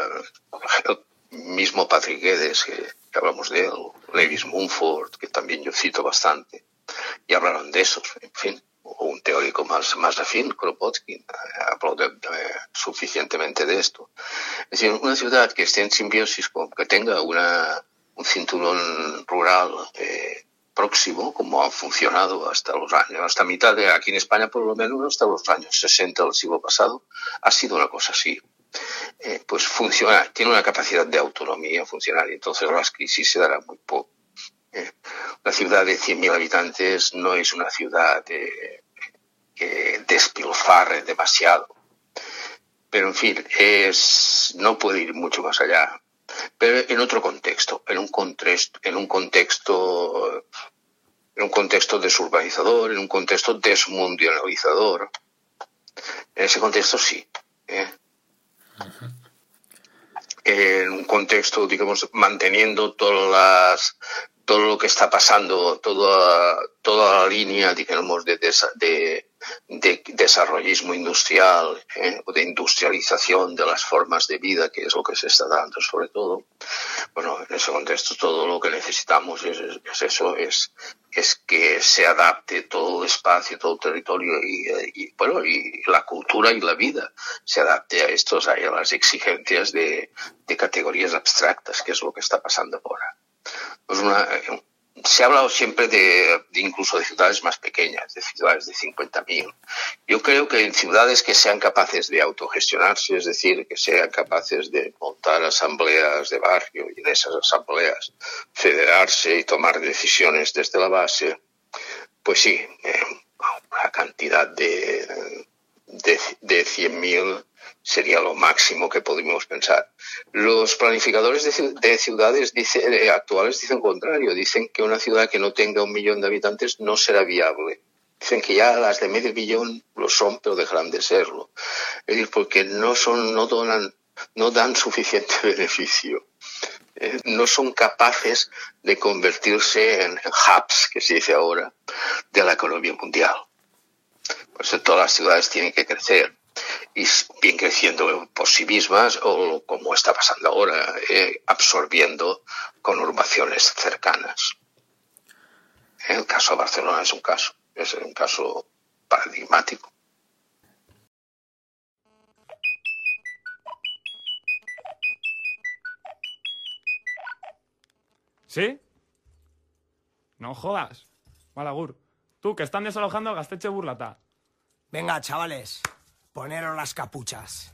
Speaker 3: mismo Patrick Guedes, que, hablamos de él, Lewis Mumford, que también yo cito bastante, y hablaron de esos, en fin o un teórico más, más afín, Kropotkin, eh, habló suficientemente de esto. Es decir, una ciudad que esté en simbiosis, que tenga una, un cinturón rural eh, próximo, como ha funcionado hasta los años, hasta mitad de aquí en España, por lo menos hasta los años 60 del siglo pasado, ha sido una cosa así. Eh, pues funciona, tiene una capacidad de autonomía funcional y entonces las crisis se darán muy poco la ciudad de 100.000 habitantes no es una ciudad que despilfarre demasiado. Pero en fin, es, no puede ir mucho más allá. Pero en otro contexto, en un contexto, en un contexto, en un contexto desurbanizador, en un contexto desmundializador. En ese contexto sí. ¿eh? En un contexto, digamos, manteniendo todas las todo lo que está pasando, toda, toda la línea, digamos, de, de, de desarrollismo industrial eh, o de industrialización de las formas de vida, que es lo que se está dando sobre todo. Bueno, en ese contexto todo lo que necesitamos es, es eso, es, es que se adapte todo el espacio, todo el territorio y, bueno, y la cultura y la vida se adapte a estos, a las exigencias de categorías abstractas, que es lo que está pasando ahora pues una, se ha hablado siempre de, incluso de ciudades más pequeñas, de ciudades de 50.000. Yo creo que en ciudades que sean capaces de autogestionarse, es decir, que sean capaces de montar asambleas de barrio y en esas asambleas federarse y tomar decisiones desde la base, pues sí, eh, una cantidad de, de, de 100.000 sería lo máximo que podríamos pensar. Los planificadores de, ciudades eh, actuales dicen contrario, dicen que una ciudad que no tenga un millón de habitantes no será viable. Dicen que ya las de medio millón lo son, pero dejarán de serlo. Es decir, porque no son, no donan, no dan suficiente beneficio. Eh, no son capaces de convertirse en, hubs, que se dice ahora, de la economía mundial. Por eso todas las ciudades tienen que crecer y bien creciendo por sí mismas o como está pasando ahora, eh, absorbiendo conurbaciones cercanas. El caso de Barcelona es un caso, es un caso paradigmático.
Speaker 4: ¿Sí? No jodas. Malagur. Tú, que están desalojando a Gasteche Burlata.
Speaker 5: Venga, chavales, poneros las capuchas.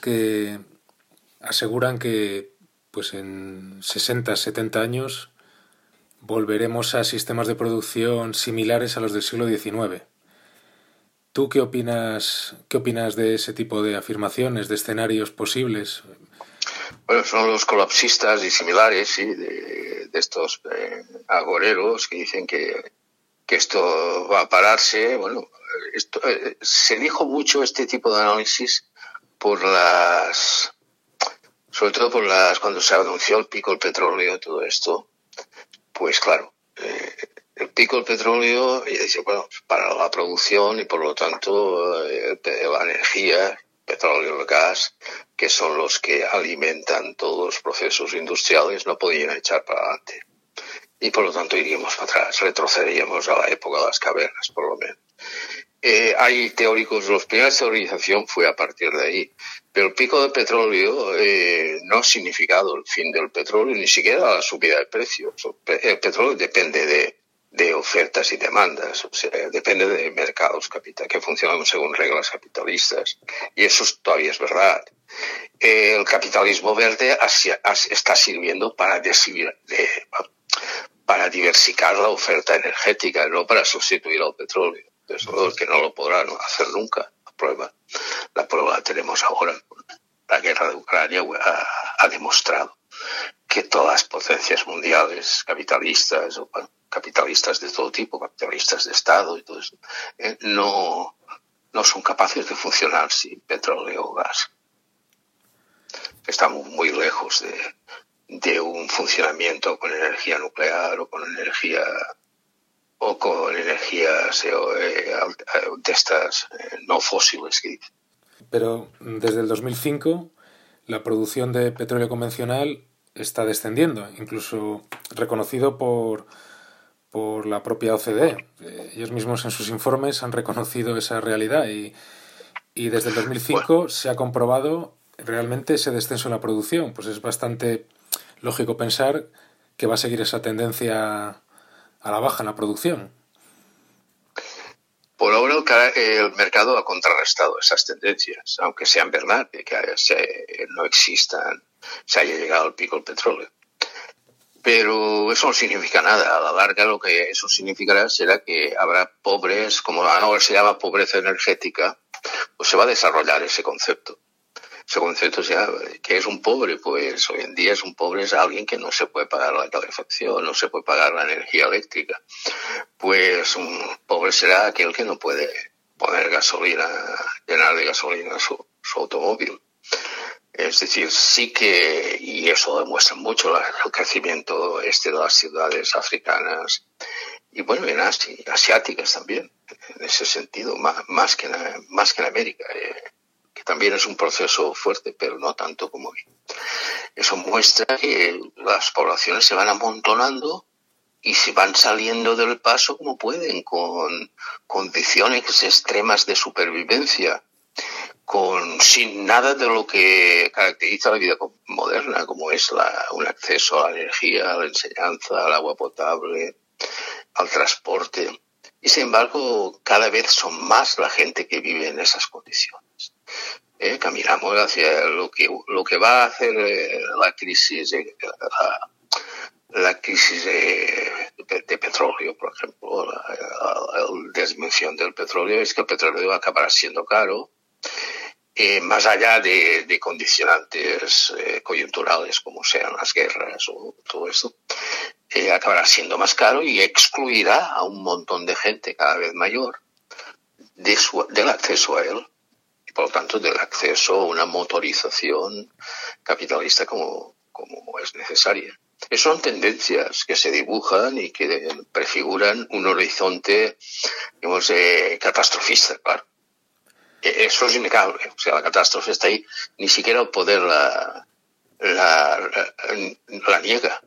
Speaker 1: Que aseguran que pues en 60, 70 años volveremos a sistemas de producción similares a los del siglo XIX. ¿Tú qué opinas, qué opinas de ese tipo de afirmaciones, de escenarios posibles?
Speaker 3: Bueno, son los colapsistas y similares, de, estos eh, agoreros que dicen que, que, esto va a pararse. Bueno, esto, eh, se dijo mucho este tipo de análisis por las, sobre todo por las, cuando se anunció el pico del petróleo y todo esto, pues claro, eh, el pico del petróleo, y dice, bueno, para la producción y por lo tanto eh, la energía, petróleo y gas, que son los que alimentan todos los procesos industriales, no podían echar para adelante. Y por lo tanto iríamos para atrás, retrocederíamos a la época de las cavernas, por lo menos. Eh, hay teóricos, la primera teorización fue a partir de ahí. Pero el pico de petróleo eh, no ha significado el fin del petróleo, ni siquiera la subida de precios. El petróleo depende de, de ofertas y demandas, o sea, depende de mercados capital, que funcionan según reglas capitalistas. Y eso todavía es verdad. el capitalismo verde está sirviendo para, para diversificar la oferta energética, no para sustituir al petróleo que no lo podrán hacer nunca. La prueba, la prueba la tenemos ahora la guerra de Ucrania ha, demostrado que todas las potencias mundiales, capitalistas capitalistas de todo tipo, capitalistas de Estado y todo eso, eh, no, no son capaces de funcionar sin petróleo o gas. Estamos muy lejos de, de un funcionamiento con energía nuclear o con energía o con energías eh, de estas eh, no fósiles
Speaker 1: Pero desde el 2005 la producción de petróleo convencional está descendiendo, incluso reconocido por, por la propia OCDE. Eh, ellos mismos en sus informes han reconocido esa realidad y, y desde el 2005 se ha comprobado realmente ese descenso en la producción. Pues es bastante lógico pensar que va a seguir esa tendencia a la baja en la producción.
Speaker 3: Por ahora el mercado ha contrarrestado esas tendencias, aunque sean verdad que no existan, se haya llegado al pico del petróleo. Pero eso no significa nada. A la larga lo que eso significará será que habrá pobres, como ahora se llama pobreza energética, pues se va a desarrollar ese concepto ese concepto sea que es un pobre pues hoy en día es un pobre es alguien que no se puede pagar la calefacción no se puede pagar la energía eléctrica pues un pobre será aquel que no puede poner gasolina llenar de gasolina su, automóvil es decir, sí que, y eso demuestra mucho el crecimiento este de las ciudades africanas y bueno, en Asia, asiáticas también, en ese sentido, más, más, que, en, más que en América. Eh, también es un proceso fuerte, pero no tanto como hoy. Eso muestra que las poblaciones se van amontonando y se van saliendo del paso como pueden, con condiciones extremas de supervivencia, con sin nada de lo que caracteriza la vida moderna, como es la, un acceso a la energía, a la enseñanza, al agua potable, al transporte. Y sin embargo, cada vez son más la gente que vive en esas condiciones. Eh, caminamos hacia lo que, lo que va a hacer eh, la crisis, la, la, crisis de, petróleo, por ejemplo, la, desdimensión del petróleo, es que el petróleo va a acabar siendo caro. Eh, más allá de, de condicionantes coyunturales como sean las guerras o todo eso, acabará siendo más caro y excluirá a un montón de gente cada vez mayor de del acceso a él por lo tanto del acceso a una motorización capitalista como, es necesaria. Esas son tendencias que se dibujan y que prefiguran un horizonte, digamos, catastrofista, claro. E, eso es innegable. O sea, la catástrofe está ahí. Ni siquiera el poder la, la, la niega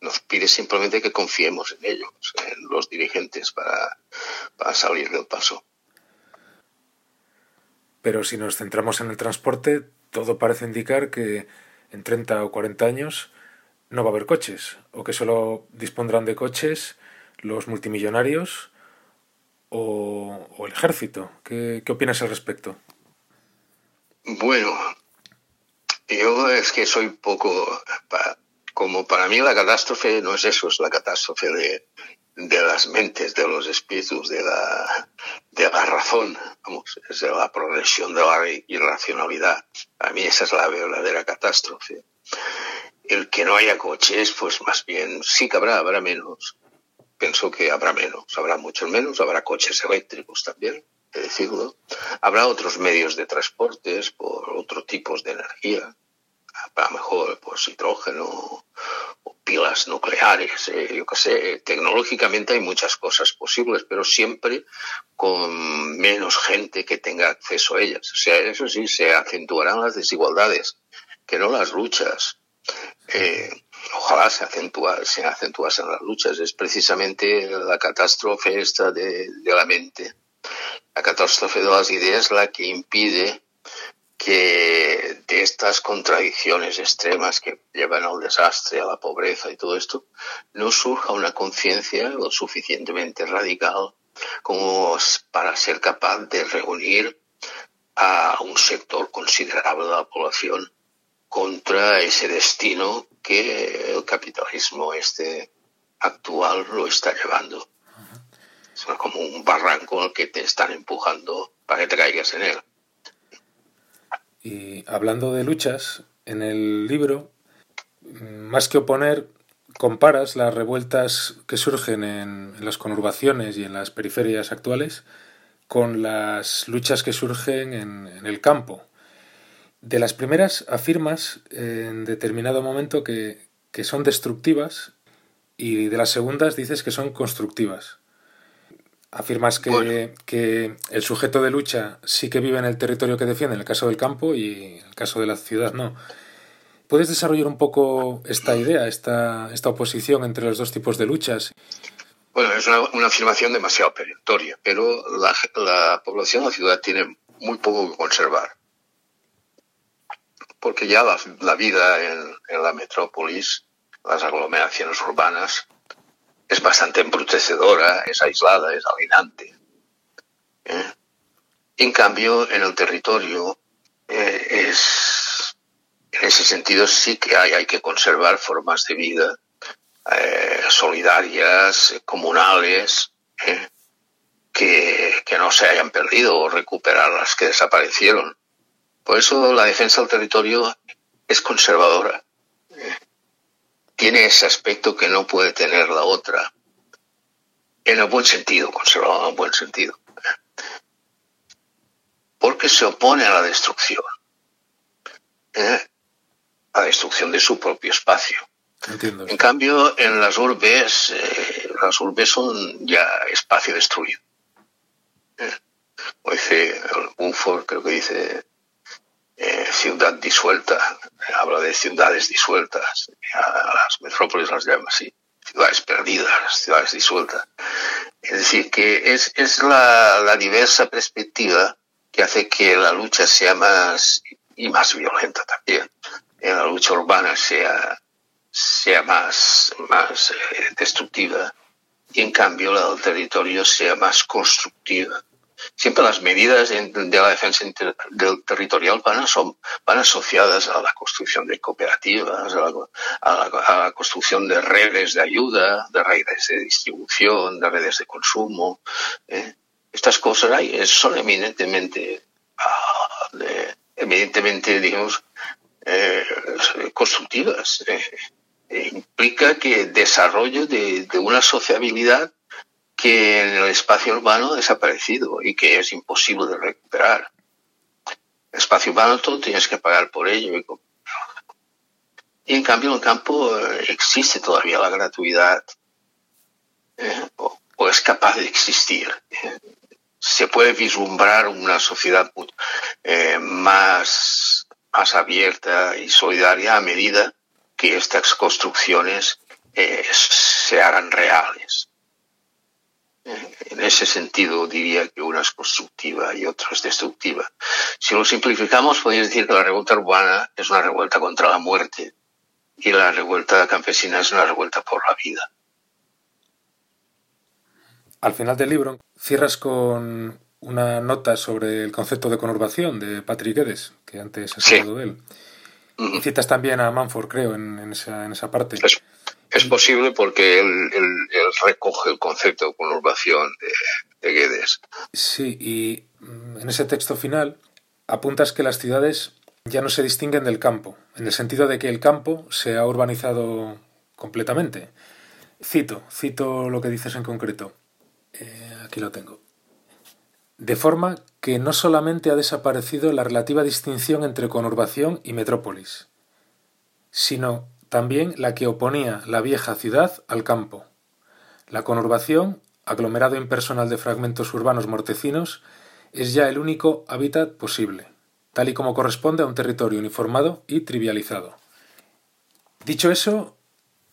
Speaker 3: nos pide simplemente que confiemos en ellos, en los dirigentes, para, para salir del paso.
Speaker 1: Pero si nos centramos en el transporte, todo parece indicar que en 30 o 40 años no va a haber coches, o que solo dispondrán de coches los multimillonarios o, el ejército. ¿Qué, ¿Qué, opinas al respecto?
Speaker 3: Bueno, yo es que soy poco como para mí la catástrofe no es eso, es la catástrofe de, de las mentes, de los espíritus, de la, de la razón, vamos, es de la progresión de la irracionalidad. A mí esa es la verdadera catástrofe. El que no haya coches, pues más bien sí que habrá, habrá menos. Pienso que habrá menos, habrá muchos menos, habrá coches eléctricos también, de decirlo. Habrá otros medios de transportes por otros tipos de energía a lo mejor pues hidrógeno o pilas nucleares, eh, yo qué sé, tecnológicamente hay muchas cosas posibles, pero siempre con menos gente que tenga acceso a ellas. O sea, eso sí, se acentuarán las desigualdades, que no las luchas. Eh, ojalá se, acentúa, se acentuasen las luchas. Es precisamente la catástrofe esta de, de la mente, la catástrofe de las ideas la que impide que de estas contradicciones extremas que llevan al desastre, a la pobreza y todo esto, no surja una conciencia lo suficientemente radical como para ser capaz de reunir a un sector considerable de la población contra ese destino que el capitalismo este actual lo está llevando. Es como un barranco al que te están empujando para que te caigas en él.
Speaker 1: Y hablando de luchas, en el libro, más que oponer, comparas las revueltas que surgen en, las conurbaciones y en las periferias actuales con las luchas que surgen en, el campo. De las primeras afirmas en determinado momento que, son destructivas y de las segundas dices que son constructivas. Afirmas que, que, el sujeto de lucha sí que vive en el territorio que defiende, en el caso del campo, y en el caso de la ciudad no. ¿Puedes desarrollar un poco esta idea, esta, esta oposición entre los dos tipos de luchas?
Speaker 3: Bueno, es una, afirmación demasiado perentoria, pero la, población de la ciudad tiene muy poco que conservar. Porque ya la, vida en, la metrópolis, las aglomeraciones urbanas, es bastante embrutecedora, es aislada, es alienante. ¿eh? En cambio, en el territorio eh, es en ese sentido sí que hay, hay que conservar formas de vida eh, solidarias, comunales, que, que, no se hayan perdido o recuperar las que desaparecieron. Por eso la defensa del territorio es conservadora. Eh, tiene ese aspecto que no puede tener la otra. En el buen sentido, conservadora en el buen sentido. Porque se opone a la destrucción la destrucción de su propio espacio. En cambio, en las urbes, eh, las urbes son ya espacio destruido. Eh, o dice creo que dice eh, ciudad disuelta, habla de ciudades disueltas, a las metrópolis las llama así, ciudades perdidas, ciudades disueltas. Es decir, que es, es la, la diversa perspectiva que hace que la lucha sea más y más violenta también en la lucha urbana sea, sea más, más eh, destructiva y en cambio la del territorio sea más constructiva. Siempre las medidas de la defensa del territorial van, son, van asociadas a la construcción de cooperativas, a la, construcción de redes de ayuda, de redes de distribución, de redes de consumo. ¿eh? Estas cosas hay, son eminentemente, ah, eminentemente, digamos, eh, constructivas. Eh, eh, implica que desarrollo de, una sociabilidad que en el espacio urbano ha desaparecido y que es imposible de recuperar. El espacio urbano todo tienes que pagar por ello. Y, en cambio en el campo existe todavía la gratuidad o, o, es capaz de existir. Se puede vislumbrar una sociedad más más abierta y solidaria a medida que estas construcciones eh, se hagan reales. En ese sentido diría que una es constructiva y otra es destructiva. Si lo simplificamos, podría decir que la revuelta urbana es una revuelta contra la muerte y la revuelta campesina es una revuelta por la vida.
Speaker 1: Al final del libro cierras con una nota sobre el concepto de conurbación de Patrick Edes, que antes has hablado de él. Y citas también a Manford, creo, en, esa, en esa parte.
Speaker 3: Es, posible porque él, recoge el concepto de conurbación de, de Guedes.
Speaker 1: Sí, y mm, en ese texto final apuntas que las ciudades ya no se distinguen del campo, en el sentido de que el campo se ha urbanizado completamente. Cito, cito lo que dices en concreto. Eh, aquí lo tengo de forma que no solamente ha desaparecido la relativa distinción entre conurbación y metrópolis, sino también la que oponía la vieja ciudad al campo. La conurbación, aglomerado impersonal de fragmentos urbanos mortecinos, es ya el único hábitat posible, tal y como corresponde a un territorio uniformado y trivializado. Dicho eso,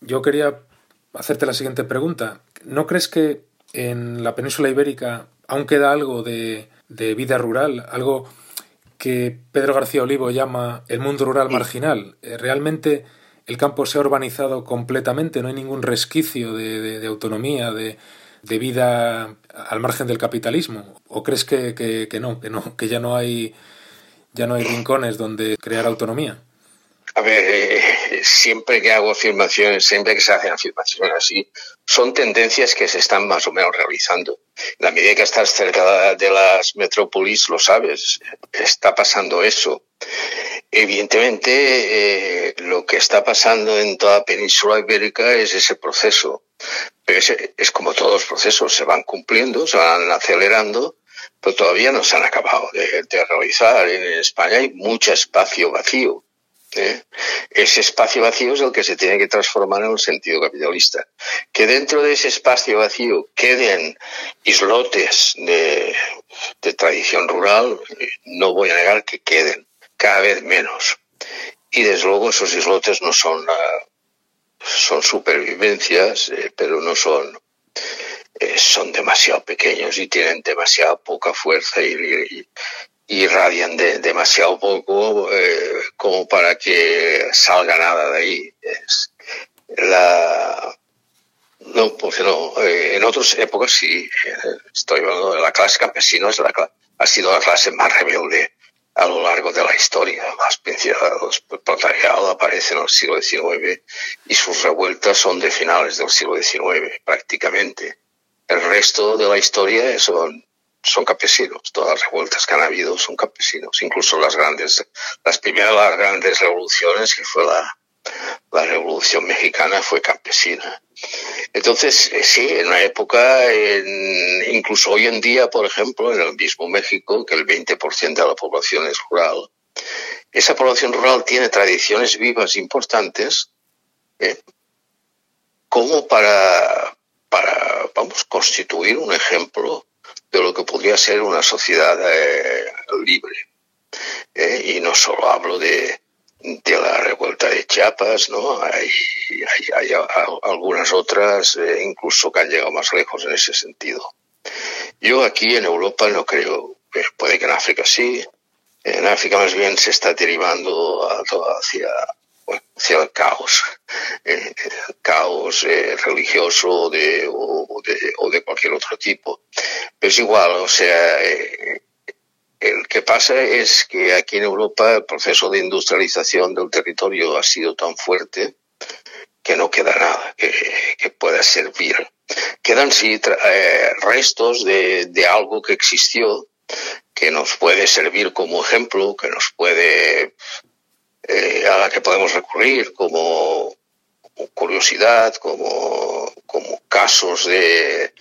Speaker 1: yo quería hacerte la siguiente pregunta. ¿No crees que en la península ibérica aún queda algo de, vida rural, algo que Pedro García Olivo llama el mundo rural marginal. Eh, realmente el campo se ha urbanizado completamente, no hay ningún resquicio de, autonomía, de, vida al margen del capitalismo. ¿O crees que, que, no, que no, que ya no hay ya no hay rincones donde crear autonomía?
Speaker 3: A ver, eh, siempre que hago afirmaciones, siempre que se hacen afirmaciones así, son tendencias que se están más o menos realizando. la medida que estás cerca de las metrópolis, lo sabes, está pasando eso. Evidentemente, eh, lo que está pasando en toda la península ibérica es ese proceso. Pero es, es como todos los procesos, se van cumpliendo, se van acelerando, pero todavía no se han acabado de, de realizar. En España hay mucho espacio vacío. ¿eh? Ese espacio vacío es el que se tiene que transformar en un sentido capitalista. Que dentro de ese espacio vacío queden islotes de, de tradición rural, no voy a negar que queden, cada vez menos. Y desde luego esos islotes no son, uh, son supervivencias, eh, pero no son, eh, son demasiado pequeños y tienen demasiada poca fuerza y, y, irradian de, demasiado poco eh, como para que salga nada de ahí. Es la, no, pues no, en otras épocas sí, estoy hablando de la clase campesina, es la, ha sido la clase más rebelde a lo largo de la historia. Las el proletariado aparece en el siglo XIX y sus revueltas son de finales del siglo XIX, prácticamente. El resto de la historia son son campesinos. Todas las revueltas que han habido son campesinos. Incluso las grandes, las primeras las grandes revoluciones, que fue la, la revolución mexicana, fue campesina. Entonces, eh, sí, en una época, en, incluso hoy en día, por ejemplo, en el mismo México, que el 20% de la población es rural, esa población rural tiene tradiciones vivas importantes, ¿eh? como para, para, vamos, constituir un ejemplo de lo que podría ser una sociedad eh, libre. Eh, y no solo hablo de, de la revuelta de Chiapas, ¿no? Hay, hay, algunas otras, eh, incluso que han llegado más lejos en ese sentido. Yo aquí en Europa no creo, eh, puede que en África sí, en África más bien se está derivando a, hacia hacia el caos, caos eh, religioso de, o, de, cualquier otro tipo. Pero es igual, o sea, eh, el que pasa es que aquí en Europa el proceso de industrialización del territorio ha sido tan fuerte que no queda nada que, pueda servir. Quedan sí eh, restos de, de algo que existió, que nos puede servir como ejemplo, que nos puede eh, a la que podemos recurrir como, como curiosidad, como, como casos de,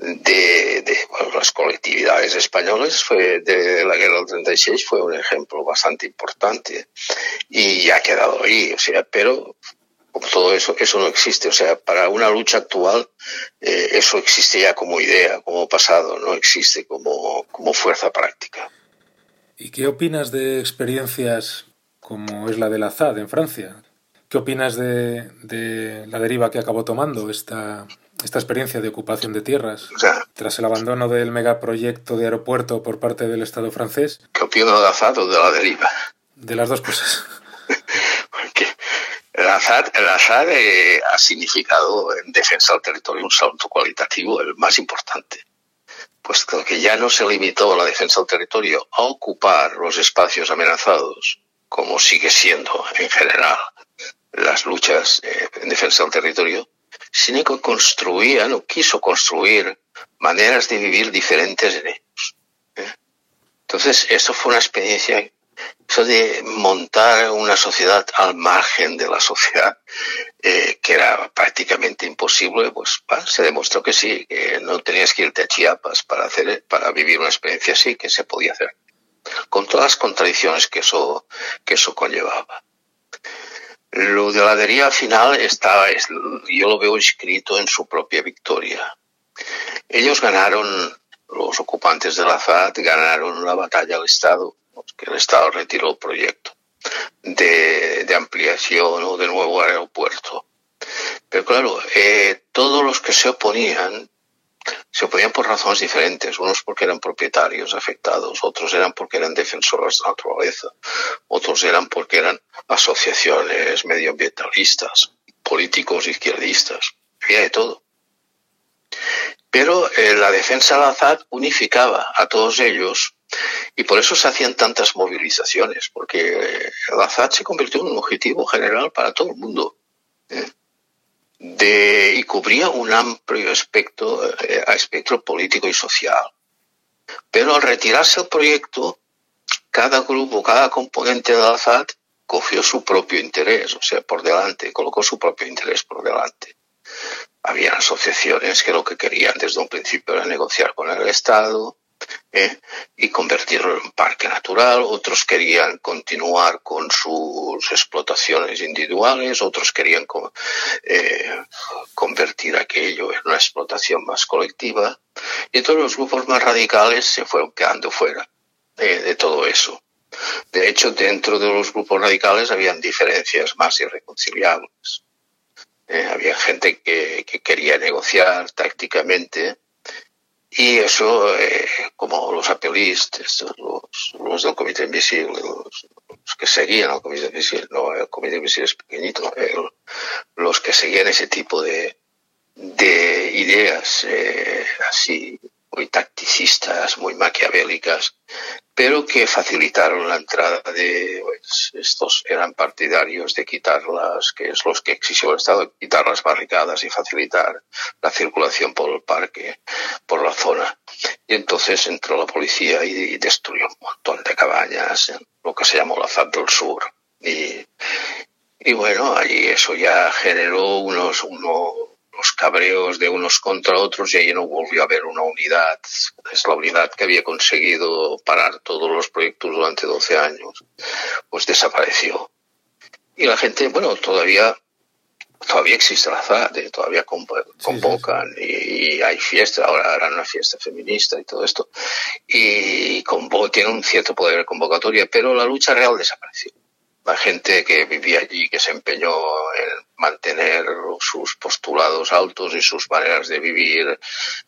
Speaker 3: de, de las colectividades españolas fue de la guerra del 36 fue un ejemplo bastante importante y ha quedado ahí, o sea, pero todo eso, eso no existe, o sea, para una lucha actual eh, eso existe ya como idea, como pasado, no existe como, como fuerza práctica.
Speaker 1: ¿Y qué opinas de experiencias como es la del Azad en Francia. ¿Qué opinas de, de la deriva que acabó tomando esta, esta experiencia de ocupación de tierras tras el abandono del megaproyecto de aeropuerto por parte del Estado francés?
Speaker 3: ¿Qué opino del Azad o de la deriva?
Speaker 1: De las dos cosas.
Speaker 3: Porque el Azad, el eh, ha significado en defensa del territorio un salto cualitativo el más importante puesto que ya no se limitó a la defensa del territorio a ocupar los espacios amenazados, como sigue siendo en general las luchas eh, en defensa del territorio, sino que construían o quiso construir maneras de vivir diferentes en ellos. ¿eh? Entonces, eso fue una experiencia, eso de montar una sociedad al margen de la sociedad, eh, que era prácticamente imposible, pues se demostró que sí, que no tenías que irte a Chiapas para hacer, para vivir una experiencia así, que se podía hacer con todas las contradicciones que eso, que eso conllevaba. Lo de la deriva final está, es, yo lo veo escrito en su propia victoria. Ellos ganaron, los ocupantes de la FAD ganaron la batalla al Estado, que el Estado retiró el proyecto de, de ampliación o de nuevo aeropuerto. Pero claro, eh, todos los que se oponían se oponían por razones diferentes, unos porque eran propietarios afectados, otros eran porque eran defensores de la naturaleza, otros eran porque eran asociaciones medioambientalistas, políticos izquierdistas, había de todo. Pero eh, la defensa al azar unificaba a todos ellos y por eso se hacían tantas movilizaciones, porque el azar se convirtió en un objetivo general para todo el mundo. ¿eh? De, y cubría un amplio espectro, eh, espectro político y social. Pero al retirarse el proyecto, cada grupo, cada componente de la FAD cogió su propio interés, o sea, por delante, colocó su propio interés por delante. Había asociaciones que lo que querían desde un principio era negociar con el Estado, ¿eh? y convertirlo en parque natural, otros querían continuar con sus explotaciones individuales, otros querían eh, convertir aquello en una explotación más colectiva, y todos los grupos más radicales se fueron quedando fuera eh, de todo eso. De hecho, dentro de los grupos radicales habían diferencias más irreconciliables. había gente que, que quería negociar tácticamente, y eso, eh, como los apelistas, los, los, del Comité Invisible, los, que seguían al Comité Invisible, no, el Comité Invisible es pequeñito, los que seguían ese tipo de, de ideas eh, así muy tacticistas, muy maquiavélicas, pero que facilitaron la entrada de pues, estos eran partidarios de quitar las que es los que exigió el Estado quitar las barricadas y facilitar la circulación por el parque por la zona. Y entonces entró la policía y, destruyó un montón de cabañas lo que se llamó la FAD del Sur. Y, y bueno allí eso ya generó unos unos los cabreos de unos contra otros y ahí no volvió a haber una unidad. Es la unidad que había conseguido parar todos los proyectos durante 12 años, pues desapareció. Y la gente, bueno, todavía todavía existe la FAD, eh, todavía convocan Y, hay fiesta, ahora harán una fiesta feminista y todo esto. Y tiene un cierto poder de convocatoria, pero la lucha real desapareció la gente que vivía allí, que se empeñó en mantener sus postulados altos y sus maneras de vivir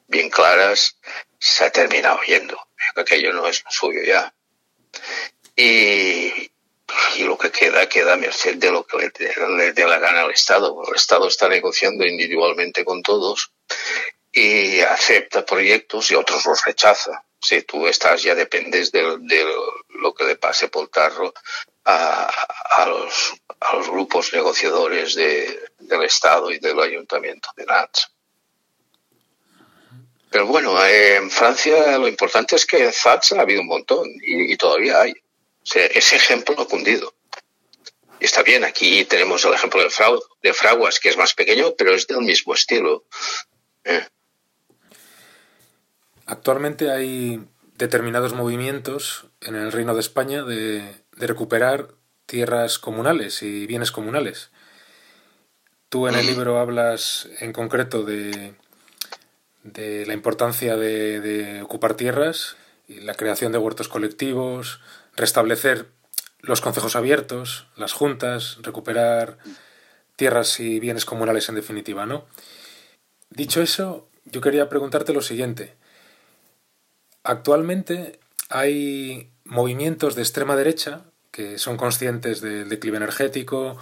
Speaker 3: bien claras, se ha terminado yendo. Aquello no es lo suyo ya. Y, y lo que queda, queda a merced de lo que le, dé la gana al Estado. El Estado está negociando individualmente con todos y acepta proyectos y otros los rechaza. Si tú estás, ya dependes de, de lo que le pase por tarro a, a, los, a los grupos negociadores de, del Estado y del Ayuntamiento de Nats. Pero bueno, en Francia lo importante es que FATS ha habido un montón y, todavía hay. ese ejemplo ha cundido. Y está bien, aquí tenemos el ejemplo de, de Fraguas, que es más pequeño, pero es del mismo estilo. ¿eh?
Speaker 1: Actualmente hay determinados movimientos en el Reino de España de de recuperar tierras comunales y bienes comunales. Tú en el libro hablas en concreto de, de la importancia de, ocupar tierras, y la creación de huertos colectivos, restablecer los concejos abiertos, las juntas, recuperar tierras y bienes comunales en definitiva, ¿no? Dicho eso, yo quería preguntarte lo siguiente. Actualmente hay movimientos de extrema derecha que son conscientes del declive energético,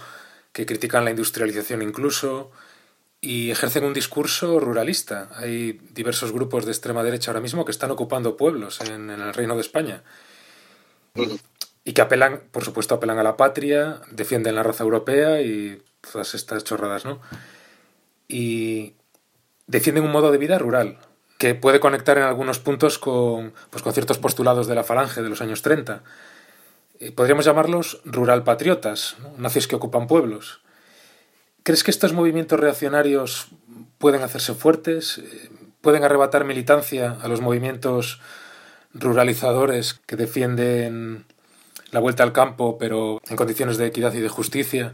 Speaker 1: que critican la industrialización incluso y ejercen un discurso ruralista. Hay diversos grupos de extrema derecha ahora mismo que están ocupando pueblos en, el Reino de España y que apelan, por supuesto, apelan a la patria, defienden la raza europea y todas estas chorradas, ¿no? Y defienden un modo de vida rural que puede conectar en algunos puntos con, pues, con ciertos postulados de la falange de los años 30 eh, podríamos llamarlos rural patriotas, nazis que ocupan pueblos. ¿Crees que estos movimientos reaccionarios pueden hacerse fuertes? Eh, ¿Pueden arrebatar militancia a los movimientos ruralizadores que defienden la vuelta al campo, pero en condiciones de equidad y de justicia?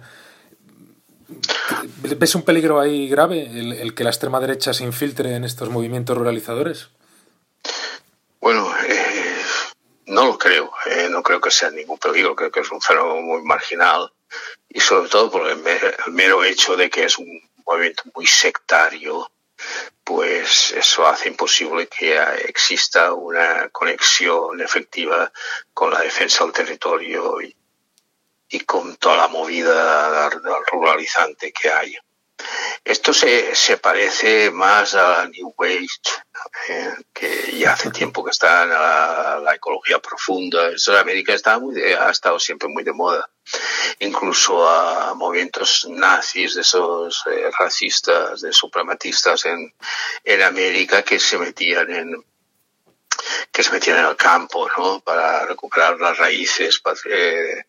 Speaker 1: ¿Ves un peligro ahí grave, el, que la extrema derecha se infiltre en estos movimientos ruralizadores?
Speaker 3: Bueno, no lo creo, eh, no creo que sea ningún peligro, creo que es un fenómeno muy marginal y sobre todo por el, mero hecho de que es un movimiento muy sectario, pues eso hace imposible que exista una conexión efectiva con la defensa del territorio y, y con toda la movida ruralizante que hay. Esto se, se parece más a la New Age, eh, que ya hace tiempo que está en la, ecología profunda. En América está muy ha estado siempre muy de moda. Incluso a movimientos nazis, de esos eh, racistas, de suprematistas en, en América que se metían en que se metían en el campo, ¿no? Para recuperar las raíces eh,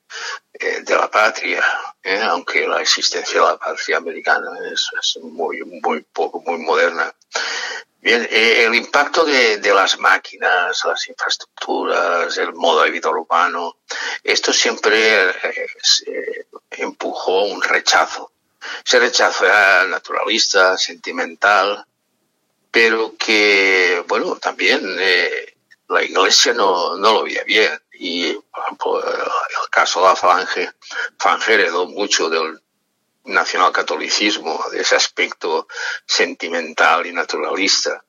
Speaker 3: eh, de la patria, ¿eh? aunque la existencia de la patria americana es, muy, muy poco, muy moderna. Bien, el impacto de, las máquinas, las infraestructuras, el modo de vida urbano, esto siempre empujó un rechazo. Ese rechazo era naturalista, sentimental, pero que, bueno, también eh, la Iglesia no, no lo veía bien. Y, por ejemplo, el caso de la Falange, Falange heredó mucho del nacionalcatolicismo, de ese aspecto sentimental y naturalista.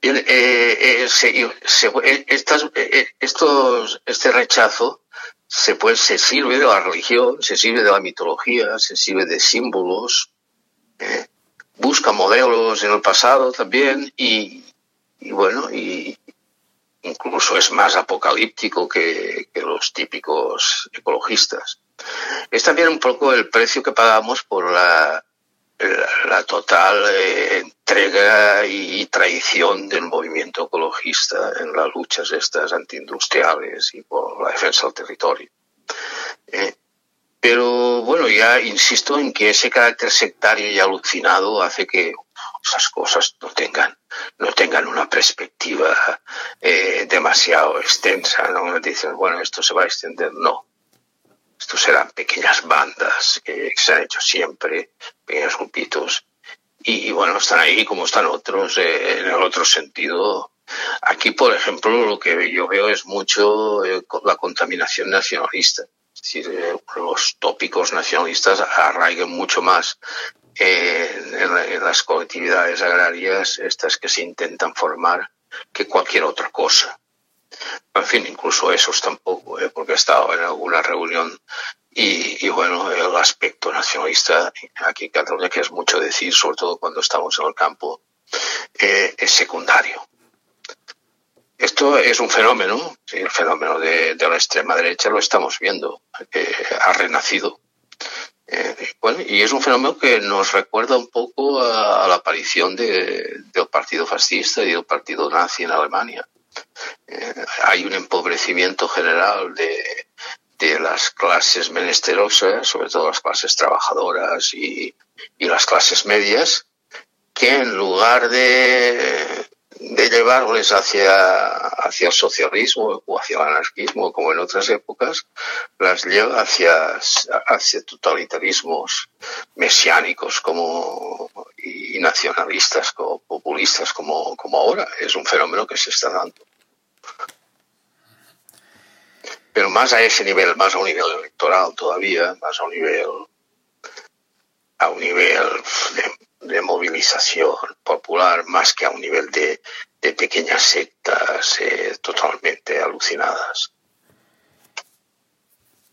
Speaker 3: Bien, eh, eh, eh estas, estos, este rechazo se, pues, se sirve de la religión, se sirve de la mitología, se sirve de símbolos, busca modelos en el pasado también y, bueno, y incluso es más apocalíptico que, los típicos ecologistas. Es también un poco el precio que pagamos por la, total eh, entrega y traición del movimiento ecologista en las luchas estas antiindustriales y por la defensa del territorio. Eh, pero bueno, ya insisto en que ese carácter sectario y alucinado hace que esas cosas no tengan, no tengan una perspectiva eh, demasiado extensa. ¿no? Dicen, bueno, esto se va a extender. No. Esto serán pequeñas bandas que se han hecho siempre, pequeños grupitos. Y, bueno, están ahí como están otros, eh, en el otro sentido. Aquí, por ejemplo, lo que yo veo es mucho eh, la contaminación nacionalista decir, eh, los tópicos nacionalistas arraiguen mucho más en, las colectividades agrarias, estas que se intentan formar, que cualquier otra cosa. En fin, incluso esos tampoco, ¿eh? porque he estado en alguna reunión y, bueno, el aspecto nacionalista aquí en Cataluña, que es mucho decir, sobre todo cuando estamos en el campo, eh, es secundario. Esto es un fenómeno, el fenómeno de, la extrema derecha lo estamos viendo, que ha renacido. Eh, y es un fenómeno que nos recuerda un poco a, la aparición del partido fascista y del partido nazi en Alemania. Eh, hay un empobrecimiento general de, de las clases menesterosas, sobre todo las clases trabajadoras y, y las clases medias, que en lugar de de llevarles hacia, hacia el socialismo o hacia el anarquismo, como en otras épocas, las lleva hacia, hacia totalitarismos mesiánicos como, y nacionalistas, como populistas, como, como ahora. Es un fenómeno que se está dando. Pero más a ese nivel, más a un nivel electoral todavía, más a un nivel a un nivel de movilización popular más que a un nivel de, pequeñas sectas eh, totalmente alucinadas.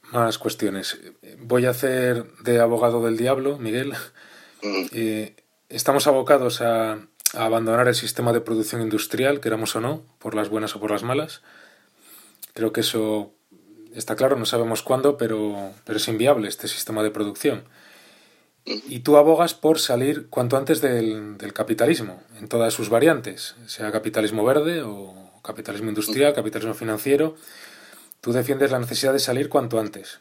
Speaker 1: Más cuestiones. Voy a hacer de abogado del diablo, Miguel. Mm. Eh, estamos abocados a, a, abandonar el sistema de producción industrial, queramos o no, por las buenas o por las malas. Creo que eso está claro, no sabemos cuándo, pero, pero es inviable este sistema de producción. Y tú abogas por salir cuanto antes del, capitalismo, en todas sus variantes, sea capitalismo verde o capitalismo industrial, capitalismo financiero. Tú defiendes la necesidad de salir cuanto antes.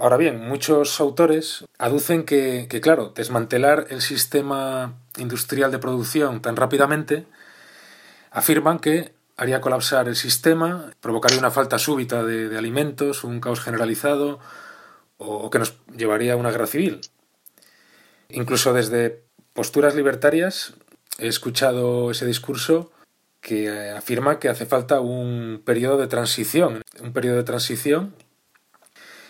Speaker 1: Ahora bien, muchos autores aducen que, que, claro, desmantelar el sistema industrial de producción tan rápidamente afirman que haría colapsar el sistema, provocaría una falta súbita de, de alimentos, un caos generalizado o que nos llevaría a una guerra civil. Incluso desde posturas libertarias he escuchado ese discurso que afirma que hace falta un periodo de transición, un periodo de transición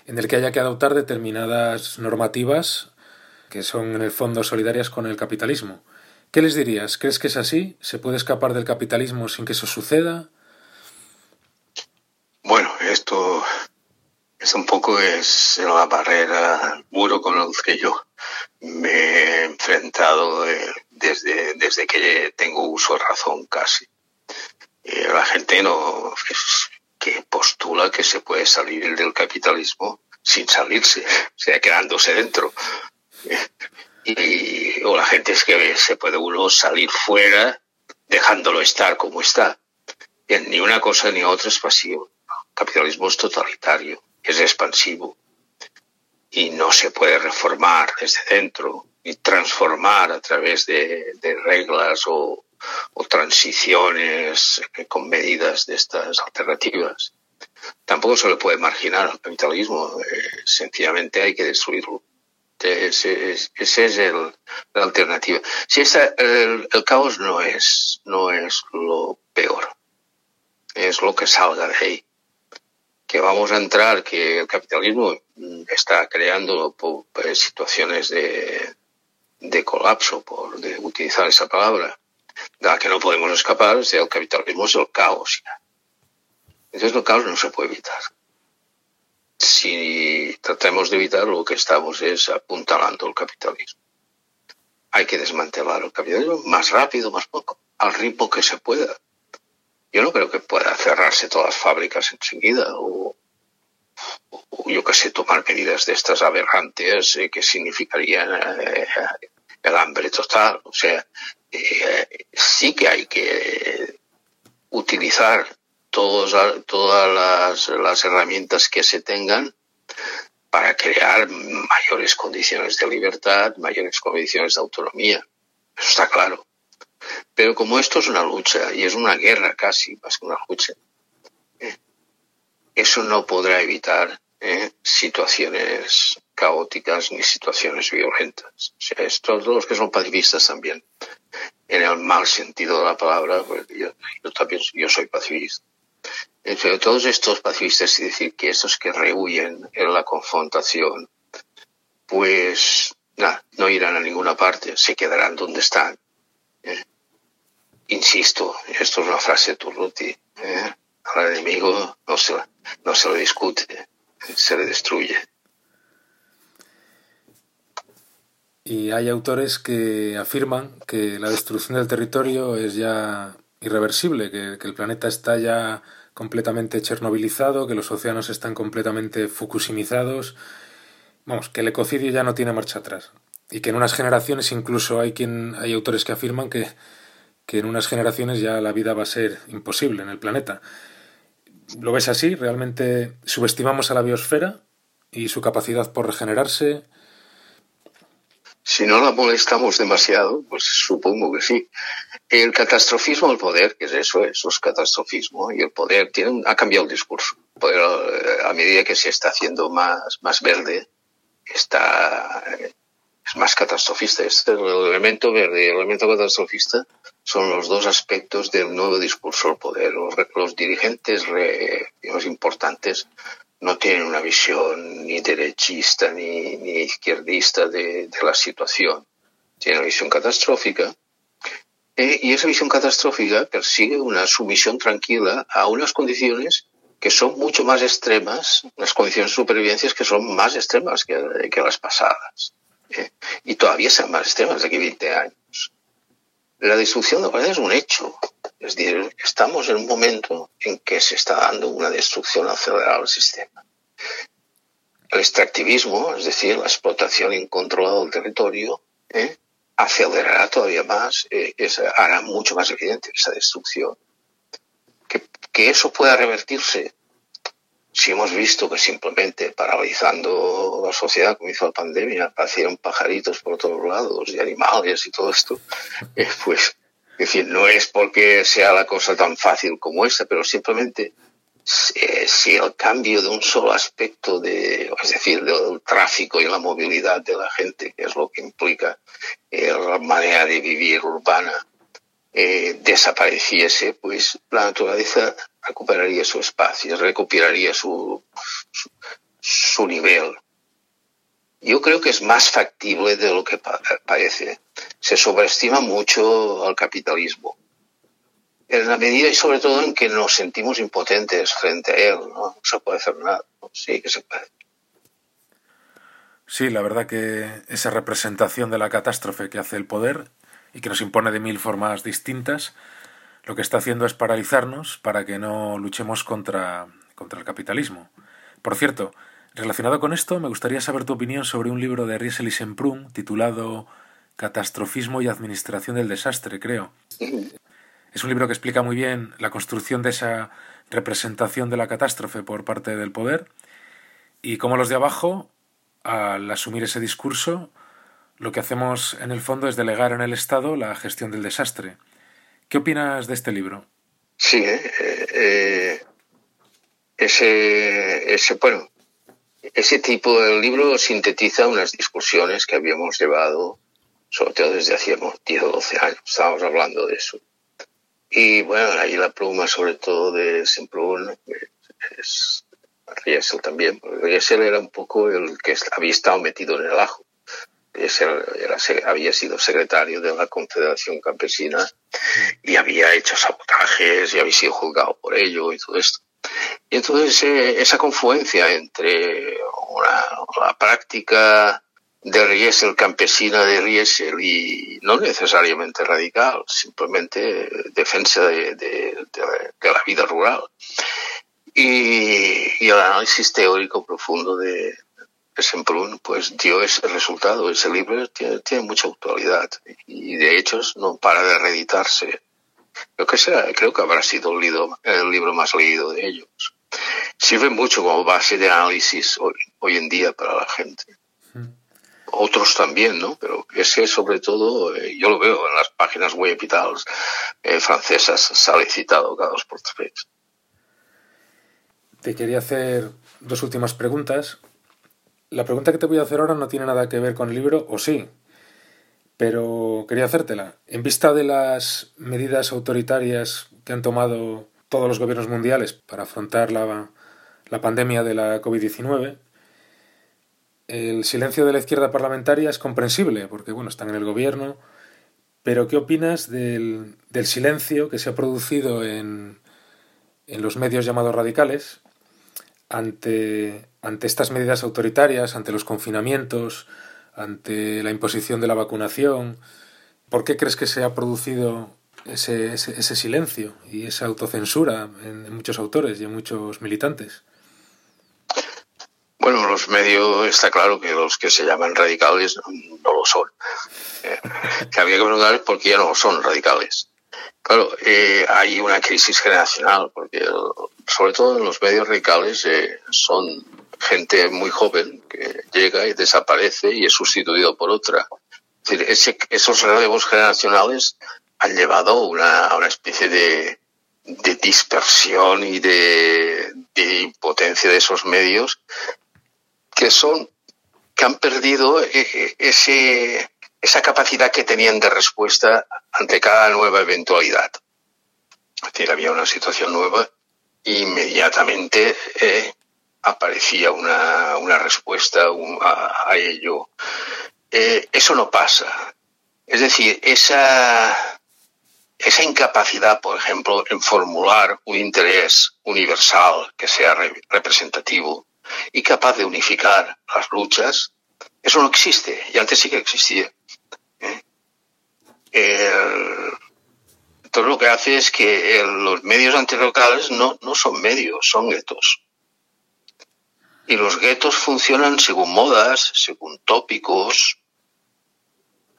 Speaker 1: en el que haya que adoptar determinadas normativas que son en el fondo solidarias con el capitalismo. ¿Qué les dirías? ¿Crees que es así? ¿Se puede escapar del capitalismo sin que eso suceda?
Speaker 3: Bueno, esto es un poco es la barrera, el muro con el que yo me he enfrentado eh, desde, desde que tengo uso razón casi. Eh, la gente no que postula que se puede salir del capitalismo sin salirse, o sea, quedándose dentro. Y, o la gente es que se puede uno salir fuera dejándolo estar como está. ni una cosa ni otra es pasivo. El capitalismo es totalitario, es expansivo y no se puede reformar desde dentro y transformar a través de, reglas o, transiciones con medidas de estas alternativas. Tampoco se le puede marginar al capitalismo, eh, sencillamente hay que destruirlo. Ese, es el, la alternativa. Si el, el, caos no es, no es lo peor, es lo que salga de ahí. Que vamos a entrar, que el capitalismo está creando pues, situaciones de, de colapso, por de utilizar esa palabra, de la que no podemos escapar, es el capitalismo es el caos. Entonces el caos no se puede evitar si tratamos de evitar, lo que estamos es apuntalando el capitalismo. Hay que desmantelar el capitalismo más rápido, más poco, al ritmo que se pueda. Yo no creo que pueda cerrarse todas las fábricas enseguida o, yo que sé, tomar medidas de estas aberrantes eh, que significarían eh, el hambre total. O sea, eh, sí que hay que utilizar todas las, herramientas que se tengan para crear mayores condiciones de libertad, mayores condiciones de autonomía. Eso está claro. Pero como esto es una lucha y es una guerra casi, más que una lucha, ¿eh? eso no podrá evitar ¿eh? situaciones caóticas ni situaciones violentas. O sea, todos los que son pacifistas también, en el mal sentido de la palabra, pues yo, también yo soy pacifista entre todos estos pacifistas, es decir, que estos que rehuyen en la confrontación, pues nada, no irán a ninguna parte, se quedarán donde están. Insisto, esto es una frase de Turruti, ¿eh? al enemigo no se, no se le discute, se le destruye.
Speaker 1: Y hay autores que afirman que la destrucción del territorio es ya irreversible, que, el planeta está ya completamente chernobilizado, que los océanos están completamente fukusimizados, vamos, que el ecocidio ya no tiene marcha atrás. Y que en unas generaciones incluso hay quien hay autores que afirman que, que en unas generaciones ya la vida va a ser imposible en el planeta. ¿Lo ves así? ¿Realmente subestimamos a la biosfera y su capacidad por regenerarse?
Speaker 3: Si no la molestamos demasiado, pues supongo que sí. El catastrofismo del poder, que es eso, eso es catastrofismo, y el poder tiene ha cambiado el discurso. poder, eh, a medida que se está haciendo más, más verde, está, es más catastrofista. Este, el elemento verde y el elemento catastrofista son los dos aspectos del nuevo discurso del poder. Los, dirigentes digamos, importantes no tienen una visión ni derechista ni, izquierdista de, la situación. Tienen una visión catastrófica eh, y esa visión catastrófica persigue una sumisión tranquila a unas condiciones que son mucho más extremas, unas condiciones de supervivencia que son más extremas que las pasadas. Y todavía sean más extremas de aquí 20 años. La destrucción de la es un hecho. Es decir, estamos en un momento en que se está dando una destrucción acelerada del sistema. El extractivismo, es decir, la explotación incontrolada del territorio, ¿eh? acelerará todavía más, eh, hará mucho más evidente esa destrucción. Que, que eso pueda revertirse si hemos visto que simplemente paralizando la sociedad como hizo la pandemia, aparecieron pajaritos por todos lados y animales y todo esto, eh, pues es decir, no es porque sea la cosa tan fácil como esta, pero simplemente eh, si el cambio de un solo aspecto de, es decir, del tráfico y la movilidad de la gente, que es lo que implica eh, la manera de vivir urbana, eh, desapareciese, pues la naturaleza recuperaría su espacio, recuperaría su, su, nivel. Yo creo que es más factible de lo que parece se sobreestima mucho al capitalismo. En la medida y sobre todo en que nos sentimos impotentes frente a él, no, se puede hacer nada. Sí que se puede.
Speaker 1: Sí, la verdad que esa representación de la catástrofe que hace el poder y que nos impone de mil formas distintas, lo que está haciendo es paralizarnos para que no luchemos contra, contra el capitalismo. Por cierto, relacionado con esto, me gustaría saber tu opinión sobre un libro de Riesel y Semprún titulado Catastrofismo y Administración del Desastre, creo. Es un libro que explica muy bien la construcción de esa representación de la catástrofe por parte del poder y cómo los de abajo, al asumir ese discurso, lo que hacemos en el fondo es delegar en el Estado la gestión del desastre. ¿Qué opinas de este libro?
Speaker 3: Sí, eh, eh, ese, ese, bueno, ese tipo de libro sintetiza unas discusiones que habíamos llevado, sobre todo desde hacíamos 10 o 12 años, estábamos hablando de eso. Y bueno, ahí la pluma sobre todo de Semplún es Riesel también, Riesel era un poco el que había estado metido en el ajo. Era, había sido secretario de la Confederación Campesina y había hecho sabotajes y había sido juzgado por ello y todo esto. Y entonces eh, esa confluencia entre la práctica de Riesel, campesina de Riesel, y no necesariamente radical, simplemente defensa de, la vida rural. Y, el análisis teórico profundo de, Semprún, pues dio ese resultado. Ese libro tiene, mucha actualidad y de hecho no para de reeditarse. Creo que, sea, creo que habrá sido el libro, el libro más leído de ellos. Sirve mucho como base de análisis hoy, hoy en día para la gente otros también, ¿no? Pero ese sobre todo, eh, yo lo veo en las páginas web y tal, eh, francesas, sale citado cada dos por tres.
Speaker 1: Te quería hacer dos últimas preguntas. La pregunta que te voy a hacer ahora no tiene nada que ver con el libro, o sí, pero quería hacértela. En vista de las medidas autoritarias que han tomado todos los gobiernos mundiales para afrontar la, la pandemia de la COVID-19, el silencio de la izquierda parlamentaria es comprensible, porque bueno, están en el gobierno, pero ¿qué opinas del, silencio que se ha producido en, en, los medios llamados radicales ante, ante estas medidas autoritarias, ante los confinamientos, ante la imposición de la vacunación? ¿Por qué crees que se ha producido ese, ese, silencio y esa autocensura en muchos autores y en muchos militantes?
Speaker 3: Bueno, los medios está claro que los que se llaman radicales no, lo son. Eh, que había que preguntar por qué ya no son radicales. Claro, eh, hay una crisis generacional, porque sobre todo en los medios radicales eh, son gente muy joven que llega y desaparece y es sustituido por otra. Es decir, esos relevos generacionales han llevado a una especie de, dispersión y de, impotencia de esos medios que son que han perdido eh, eh, ese, esa capacidad que tenían de respuesta ante cada nueva eventualidad. Es decir, había una situación nueva e inmediatamente eh, aparecía una, una respuesta a, ello. eso no pasa. Es decir, esa, esa incapacidad, por ejemplo, en formular un interés universal que sea representativo, y capaz de unificar las luchas, eso no existe y antes sí que existía. ¿eh? entonces lo que hace es que los medios antirlocales no, no son medios, son guetos. Y los guetos funcionan según modas, según tópicos,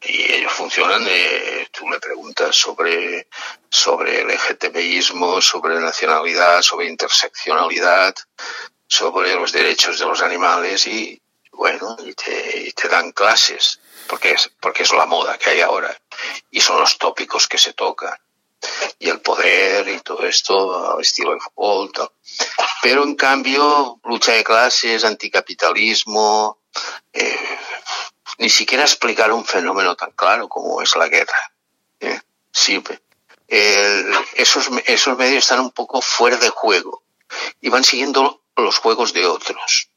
Speaker 3: y ellos funcionan, eh, tú me preguntas sobre, sobre el LGTBismo, sobre nacionalidad, sobre interseccionalidad, sobre los derechos de los animales y bueno, y te, te, dan clases, porque es, porque es la moda que hay ahora, y son los tópicos que se tocan, y el poder y todo esto al estilo de fútbol. Pero en cambio, lucha de clases, anticapitalismo, eh, ni siquiera explicar un fenómeno tan claro como es la guerra. ¿eh? Sí, esos, esos medios están un poco fuera de juego y van siguiendo los juegos de otros.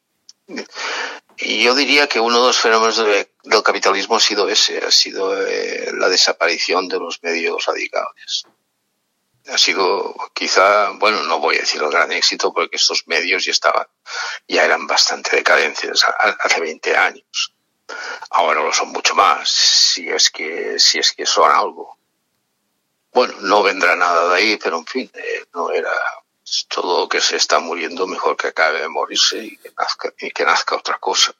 Speaker 3: Y yo diría que uno de los fenómenos del capitalismo ha sido ese, ha sido eh, la desaparición de los medios radicales. Ha sido quizá, bueno, no voy a decir el gran éxito porque estos medios ya estaban, ya eran bastante decadentes hace 20 años. Ahora lo son mucho más, si es que, si es que son algo. Bueno, no vendrá nada de ahí, pero en fin, eh, no era todo lo que se está muriendo mejor que acabe de morirse y que nazca, otra cosa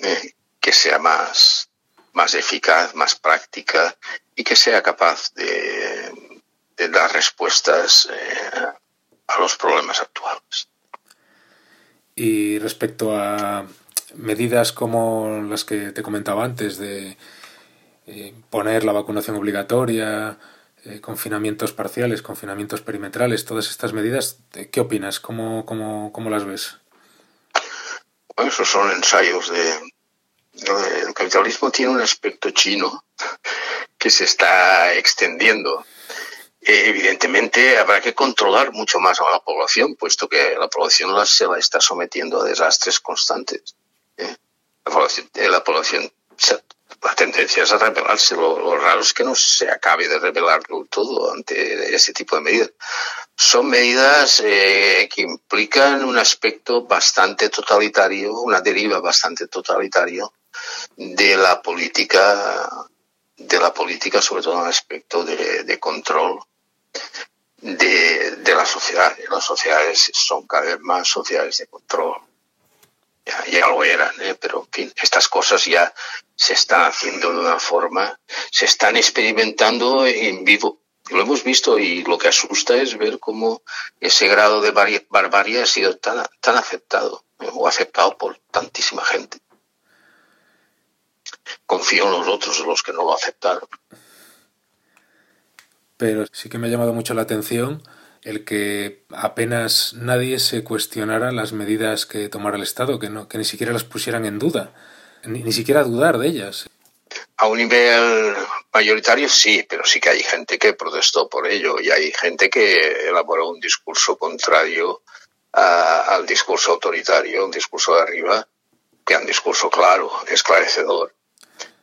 Speaker 3: eh, que sea más, más eficaz, más práctica y que sea capaz de, de dar respuestas eh, a los problemas actuales.
Speaker 1: Y respecto a medidas como las que te comentaba antes, de eh, poner la vacunación obligatoria, eh, confinamientos parciales, confinamientos perimetrales, todas estas medidas, ¿qué opinas? ¿Cómo, cómo, cómo las ves?
Speaker 3: Bueno, esos son ensayos de... El capitalismo tiene un aspecto chino que se está extendiendo evidentemente habrá que controlar mucho más a la población, puesto que la población se la está sometiendo a desastres constantes. ¿eh? La, población, eh, la, la tendencia es a rebelarse. Lo, raro es que no se acabe de rebelar todo ante ese tipo de medidas. Son medidas eh, que implican un aspecto bastante totalitario, una deriva bastante totalitario de la política de la política, sobre todo en el aspecto de, de control de, de, la sociedad. Las sociedades son cada vez más sociedades de control. Ya, ya lo eran, ¿eh? pero en fin, estas cosas ya se están haciendo de una forma, se están experimentando en vivo. Lo hemos visto y lo que asusta es ver cómo ese grado de barbarie ha sido tan, tan aceptado ¿eh? o aceptado por tantísima gente. Confío en los otros, los que no lo aceptaron
Speaker 1: pero sí que me ha llamado mucho la atención el que apenas nadie se cuestionara las medidas que tomara el Estado, que, no, que ni siquiera las pusieran en duda, ni, ni siquiera dudar de ellas.
Speaker 3: A un nivel mayoritario sí, pero sí que hay gente que protestó por ello y hay gente que elaboró un discurso contrario a, al discurso autoritario, un discurso de arriba, que es un discurso claro, esclarecedor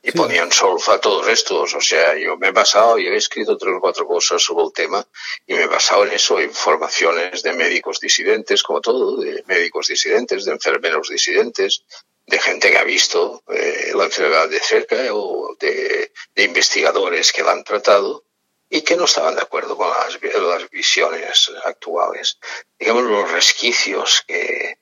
Speaker 3: y sí. ponían solfa a todos estos. O sea, yo me he basado, yo he escrito tres o cuatro cosas sobre el tema y me he basado en eso, informaciones de médicos disidentes, como todo, de médicos disidentes, de enfermeros disidentes, de gente que ha visto eh, la enfermedad de cerca o de, investigadores que la han tratado y que no estaban de acuerdo con las, las visiones actuales. Digamos, los resquicios que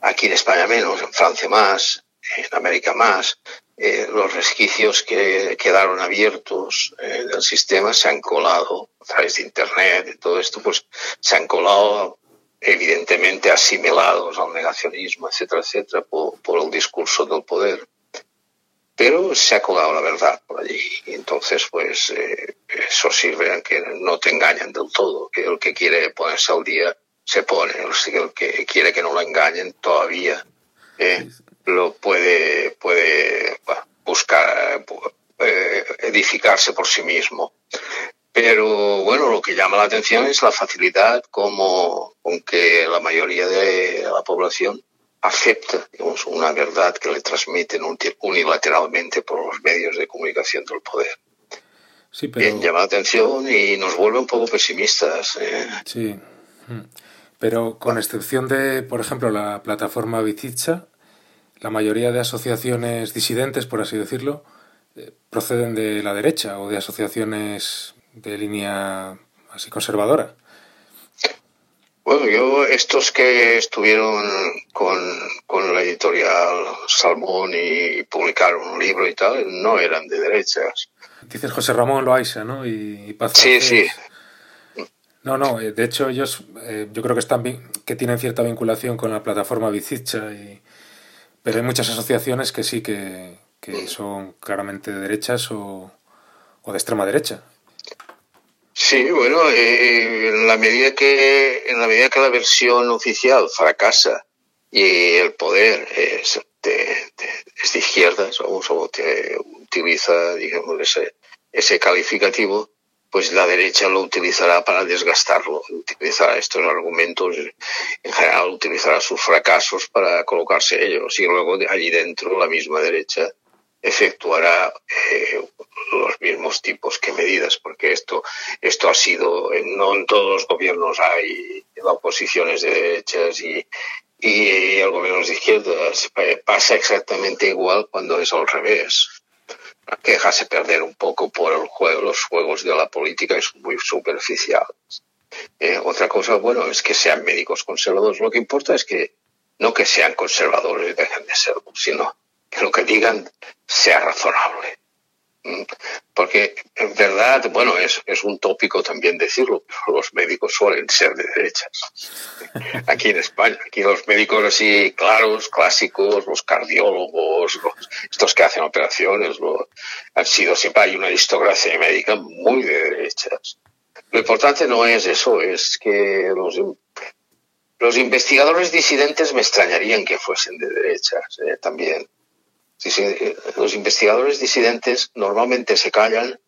Speaker 3: aquí en España menos, en Francia más, en América más, eh, los resquicios que quedaron abiertos eh, del sistema se han colado a través de Internet y todo esto, pues se han colado evidentemente asimilados al negacionismo, etcétera, etcétera, por, por el discurso del poder. Pero se ha colado la verdad por allí. Y entonces, pues, eh, eso sirve a que no te engañen del todo, que el que quiere ponerse al día se pone, el que quiere que no lo engañen todavía. Eh, lo puede, puede buscar, eh, edificarse por sí mismo. Pero bueno, lo que llama la atención es la facilidad como con que la mayoría de la población acepta digamos, una verdad que le transmiten unilateralmente por los medios de comunicación del poder.
Speaker 1: Sí, pero...
Speaker 3: Bien, llama la atención y nos vuelve un poco pesimistas. ¿eh?
Speaker 1: Sí, pero con excepción de, por ejemplo, la plataforma Bizicha, la mayoría de asociaciones disidentes, por así decirlo, eh, proceden de la derecha o de asociaciones de línea así conservadora.
Speaker 3: Bueno, yo, estos que estuvieron con, con la editorial Salmón y publicaron un libro y tal, no eran de derechas.
Speaker 1: Dices José Ramón Loaiza, ¿no? Y, y Paz
Speaker 3: Sí, sí.
Speaker 1: No, no, de hecho ellos eh, yo creo que están que tienen cierta vinculación con la plataforma Bizicha y, pero hay muchas asociaciones que sí que, que son claramente de derechas o, o, de extrema derecha.
Speaker 3: Sí, bueno, eh, en la medida que en la medida que la versión oficial fracasa y el poder es de, de, izquierdas o, o te utiliza, digamos, ese, ese calificativo, pues la derecha lo utilizará para desgastarlo, utilizará estos argumentos, en general utilizará sus fracasos para colocarse ellos y luego allí dentro la misma derecha efectuará eh, los mismos tipos que medidas, porque esto, esto ha sido, no en todos los gobiernos hay oposiciones de derechas y, y el gobierno de izquierdas. Pasa exactamente igual cuando es al revés que dejarse perder un poco por el juego, los juegos de la política es muy superficial. Eh, otra cosa, bueno, es que sean médicos conservadores. Lo que importa es que no que sean conservadores y dejen de serlo, sino que lo que digan sea razonable. Porque en verdad, bueno, es, es un tópico también decirlo, pero los médicos suelen ser de derechas. Aquí en España, aquí los médicos así claros, clásicos, los cardiólogos, estos que hacen operaciones, han sido siempre hay una aristocracia médica muy de derechas. Lo importante no es eso, es que los, los investigadores disidentes me extrañarían que fuesen de derechas eh, también. Los investigadores disidentes normalmente se callan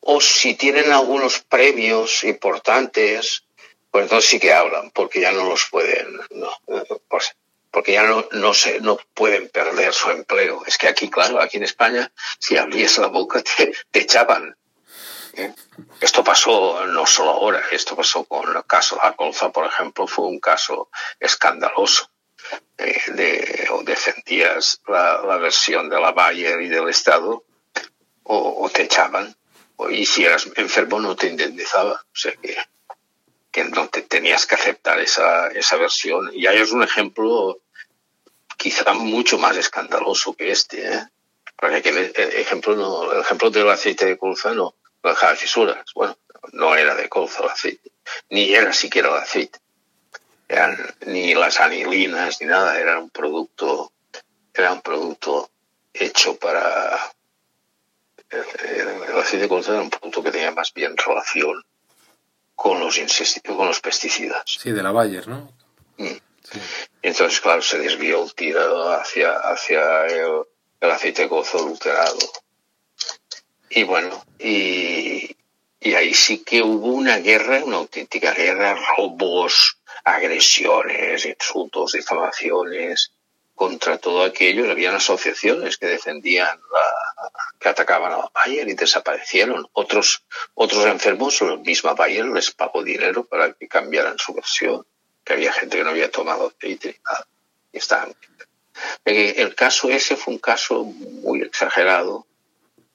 Speaker 3: o si tienen algunos premios importantes, pues entonces sí que hablan, porque ya no los pueden, no, pues, porque ya no, no, se, no pueden perder su empleo. Es que aquí, claro, aquí en España, si abrías la boca te, te echaban. ¿eh? Esto pasó no solo ahora, esto pasó con el caso de Acolza, por ejemplo, fue un caso escandaloso. Eh, o defendías la, versión de la Bayer y del Estado o, o, te echaban. Y si eras enfermo no te indemnizaba. O sea que, que no te tenías que aceptar esa, esa versión. Y ahí es un ejemplo quizá mucho más escandaloso que este. ¿eh? Porque el ejemplo, no, el ejemplo del aceite de colza no dejaba fisuras. Bueno, no era de colza el aceite, ni era siquiera el aceite. Eran ni las anilinas ni nada, era un producto, era un producto hecho para el, aceite de colza era un producto que tenía más bien relación con los con los pesticidas.
Speaker 1: Sí, de la Bayer, ¿no?
Speaker 3: Mm. Sí. Entonces, claro, se desvió el tiro hacia, hacia el, el aceite de colza adulterado. Y bueno, y, y ahí sí que hubo una guerra, una auténtica guerra, robos, agresiones, insultos, difamaciones contra todo aquello. Habían asociaciones que defendían, que atacaban a Bayer y desaparecieron. Otros, otros enfermos, la misma Bayer les pagó dinero para que cambiaran su versión, que había gente que no había tomado aceite y nada. Y. El caso ese fue un caso muy exagerado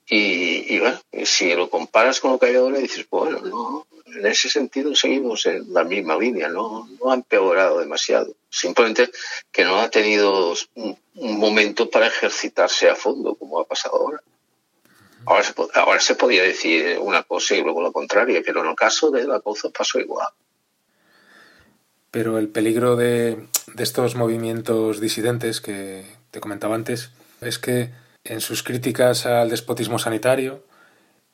Speaker 3: y, y, bueno, si lo comparas con lo que hay ahora, dices, bueno, no, en ese sentido seguimos en la misma línea, no, no ha empeorado demasiado. Simplemente que no ha tenido un, un momento para ejercitarse a fondo, como ha pasado ahora. Ahora se, ahora se podía decir una cosa y luego la contraria, pero en el caso de la cosa pasó igual.
Speaker 1: Pero el peligro de, de estos movimientos disidentes que te comentaba antes es que en sus críticas al despotismo sanitario,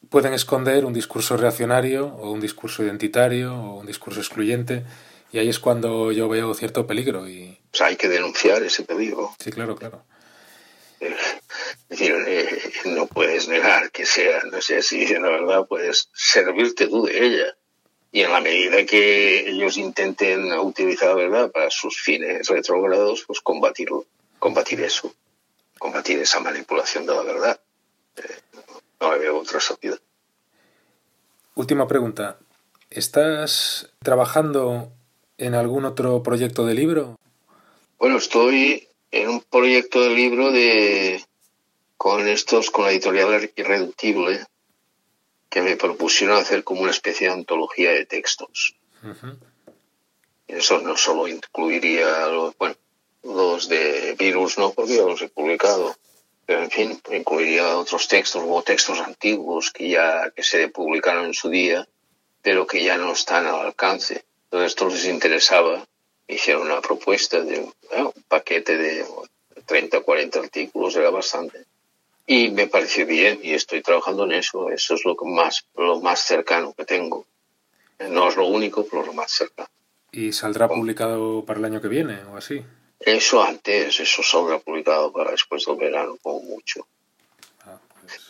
Speaker 1: pueden esconder un discurso reaccionario o un discurso identitario o un discurso excluyente y ahí es cuando yo veo cierto peligro y
Speaker 3: hay que denunciar ese peligro.
Speaker 1: Sí claro claro.
Speaker 3: Eh, es decir eh, no puedes negar que sea no sé si dicen la verdad puedes servirte tú de ella. Y en la medida que ellos intenten utilizar la verdad para sus fines retrógrados pues combatirlo combatir eso combatir esa manipulación de la verdad. Eh, no veo otra.
Speaker 1: Última pregunta. ¿Estás trabajando en algún otro proyecto de libro?
Speaker 3: Bueno, estoy en un proyecto de libro de con estos, con la editorial Irreductible, que me propusieron hacer como una especie de antología de textos. Uh -huh. Eso no solo incluiría, bueno, los de virus no, porque ya los he publicado. Pero en fin, incluiría otros textos o textos antiguos que ya que se publicaron en su día, pero que ya no están al alcance. Entonces esto les interesaba. Hicieron una propuesta de un paquete de 30 o 40 artículos, era bastante. Y me pareció bien y estoy trabajando en eso. Eso es lo que más, lo más cercano que tengo. No es lo único, pero lo más cercano.
Speaker 1: ¿Y saldrá publicado para el año que viene o así?
Speaker 3: Eso antes, eso saldrá publicado para después del verano, como mucho.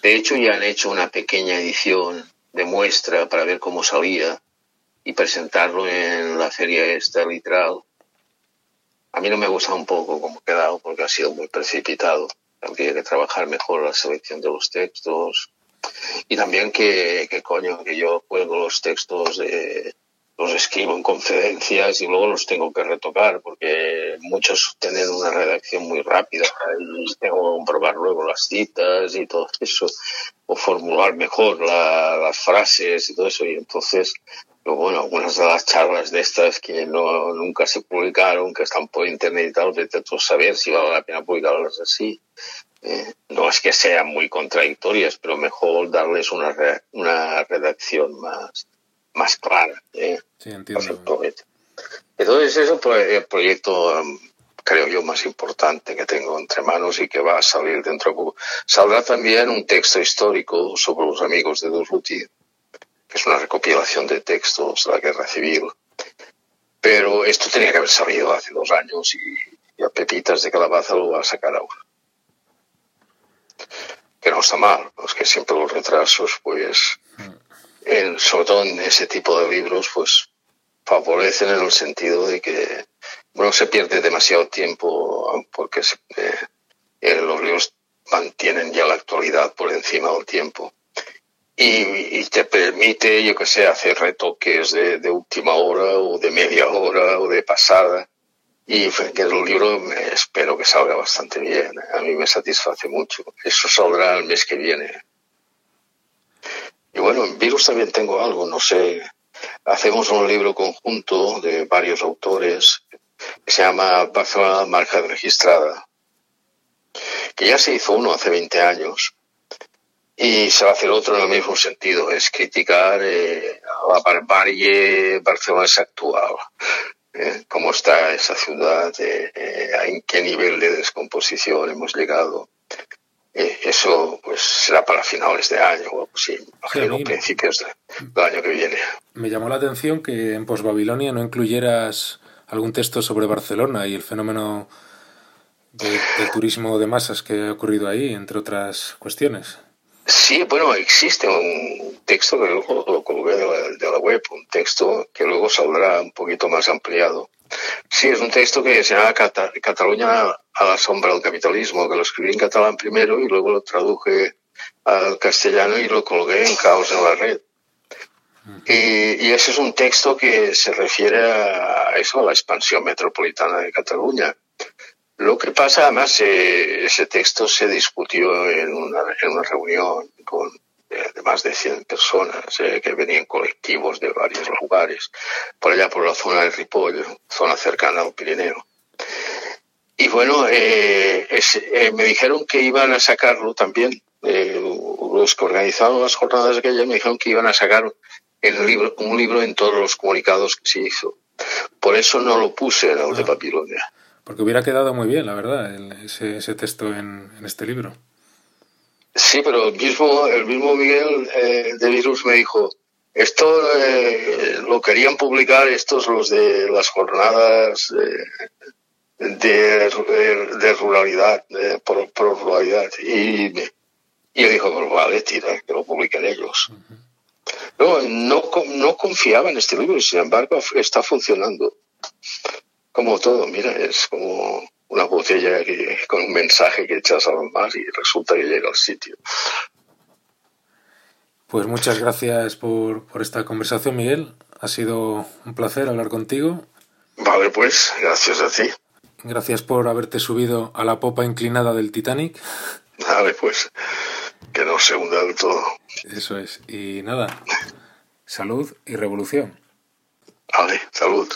Speaker 3: De hecho, ya han hecho una pequeña edición de muestra para ver cómo salía y presentarlo en la feria esta literal. A mí no me gusta un poco cómo ha quedado porque ha sido muy precipitado. Habría que trabajar mejor la selección de los textos. Y también que, que coño, que yo cuelgo los textos de, los escribo en conferencias y luego los tengo que retocar porque muchos tienen una redacción muy rápida y tengo que comprobar luego las citas y todo eso o formular mejor la, las frases y todo eso y entonces bueno algunas de las charlas de estas que no nunca se publicaron que están por internet y tal vete a saber si vale la pena publicarlas así ¿eh? No es que sean muy contradictorias, pero mejor darles una, una redacción más, más clara. ¿eh?
Speaker 1: Sí, entiendo.
Speaker 3: Entonces, es el proyecto, um, creo yo, más importante que tengo entre manos y que va a salir dentro de poco. Saldrá también un texto histórico sobre los amigos de Durruti, que es una recopilación de textos de la guerra civil. Pero esto tenía que haber salido hace dos años y, y a Pepitas de Calabaza lo va a sacar ahora que no está mal, es que siempre los retrasos, pues, en ese tipo de libros, pues, favorecen en el sentido de que no se pierde demasiado tiempo porque eh, eh, los libros mantienen ya la actualidad por encima del tiempo. Y, te permite, yo que sé, hacer retoques de, de última hora o de media hora o de pasada y que el libro espero que salga bastante bien. A mí me satisface mucho. Eso saldrá el mes que viene. Y bueno, en Virus también tengo algo, no sé. Hacemos un libro conjunto de varios autores que se llama Barcelona Marca Registrada, que ya se hizo uno hace 20 años y se va a hacer otro en el mismo sentido, es criticar eh, la barbarie barcelonesa actual ¿eh? cómo está esa ciudad, eh, eh, en qué nivel de descomposición hemos llegado. Eso pues será para finales de año o sí, principios del año que viene.
Speaker 1: Me llamó la atención que en Postbabilonia no incluyeras algún texto sobre Barcelona y el fenómeno del turismo de masas que ha ocurrido ahí, entre otras cuestiones.
Speaker 3: Sí, bueno, existe un texto que luego lo colgué de la, web, un texto que luego saldrá un poquito más ampliado. Sí, es un texto que se llama Cataluña a la sombra del capitalismo, que lo escribí en catalán primero y luego lo traduje al castellano y lo colgué en Caos en la Red. Y, y, ese es un texto que se refiere a eso, a la expansión metropolitana de Cataluña. Lo que pasa, además, eh, ese texto se discutió en una, reunión con de más de 100 personas eh, que venían colectivos de varios lugares, por allá por la zona de Ripoll, zona cercana al Pirineo. Y bueno, me dijeron que iban a sacarlo también, los que organizaron las jornadas aquellas me dijeron que iban a sacar el libro, un libro en todos los comunicados que se hizo. Por eso no lo puse en el de Babilonia.
Speaker 1: Porque hubiera quedado muy bien, la verdad, ese, ese, texto en, en, este libro.
Speaker 3: Sí, pero el mismo, el mismo Miguel eh, de Virus me dijo, esto eh, lo querían publicar estos los de las jornadas de, de, de ruralidad, de, por, por, ruralidad. Y, y yo dijo, pues vale, tira, que lo publiquen ellos. Uh -huh. No, no, no confiaba en este libro y sin embargo está funcionando como todo, mira, es como una botella que, con un mensaje que echas al mar y resulta que llega al sitio.
Speaker 1: Pues muchas gracias por, por esta conversación, Miguel. Ha sido un placer hablar contigo.
Speaker 3: Vale, pues, gracias a ti.
Speaker 1: Gracias por haberte subido a la popa inclinada del Titanic.
Speaker 3: Vale, pues, que no se hunda del todo.
Speaker 1: Eso es. Y nada, salud y revolución.
Speaker 3: Vale, salud.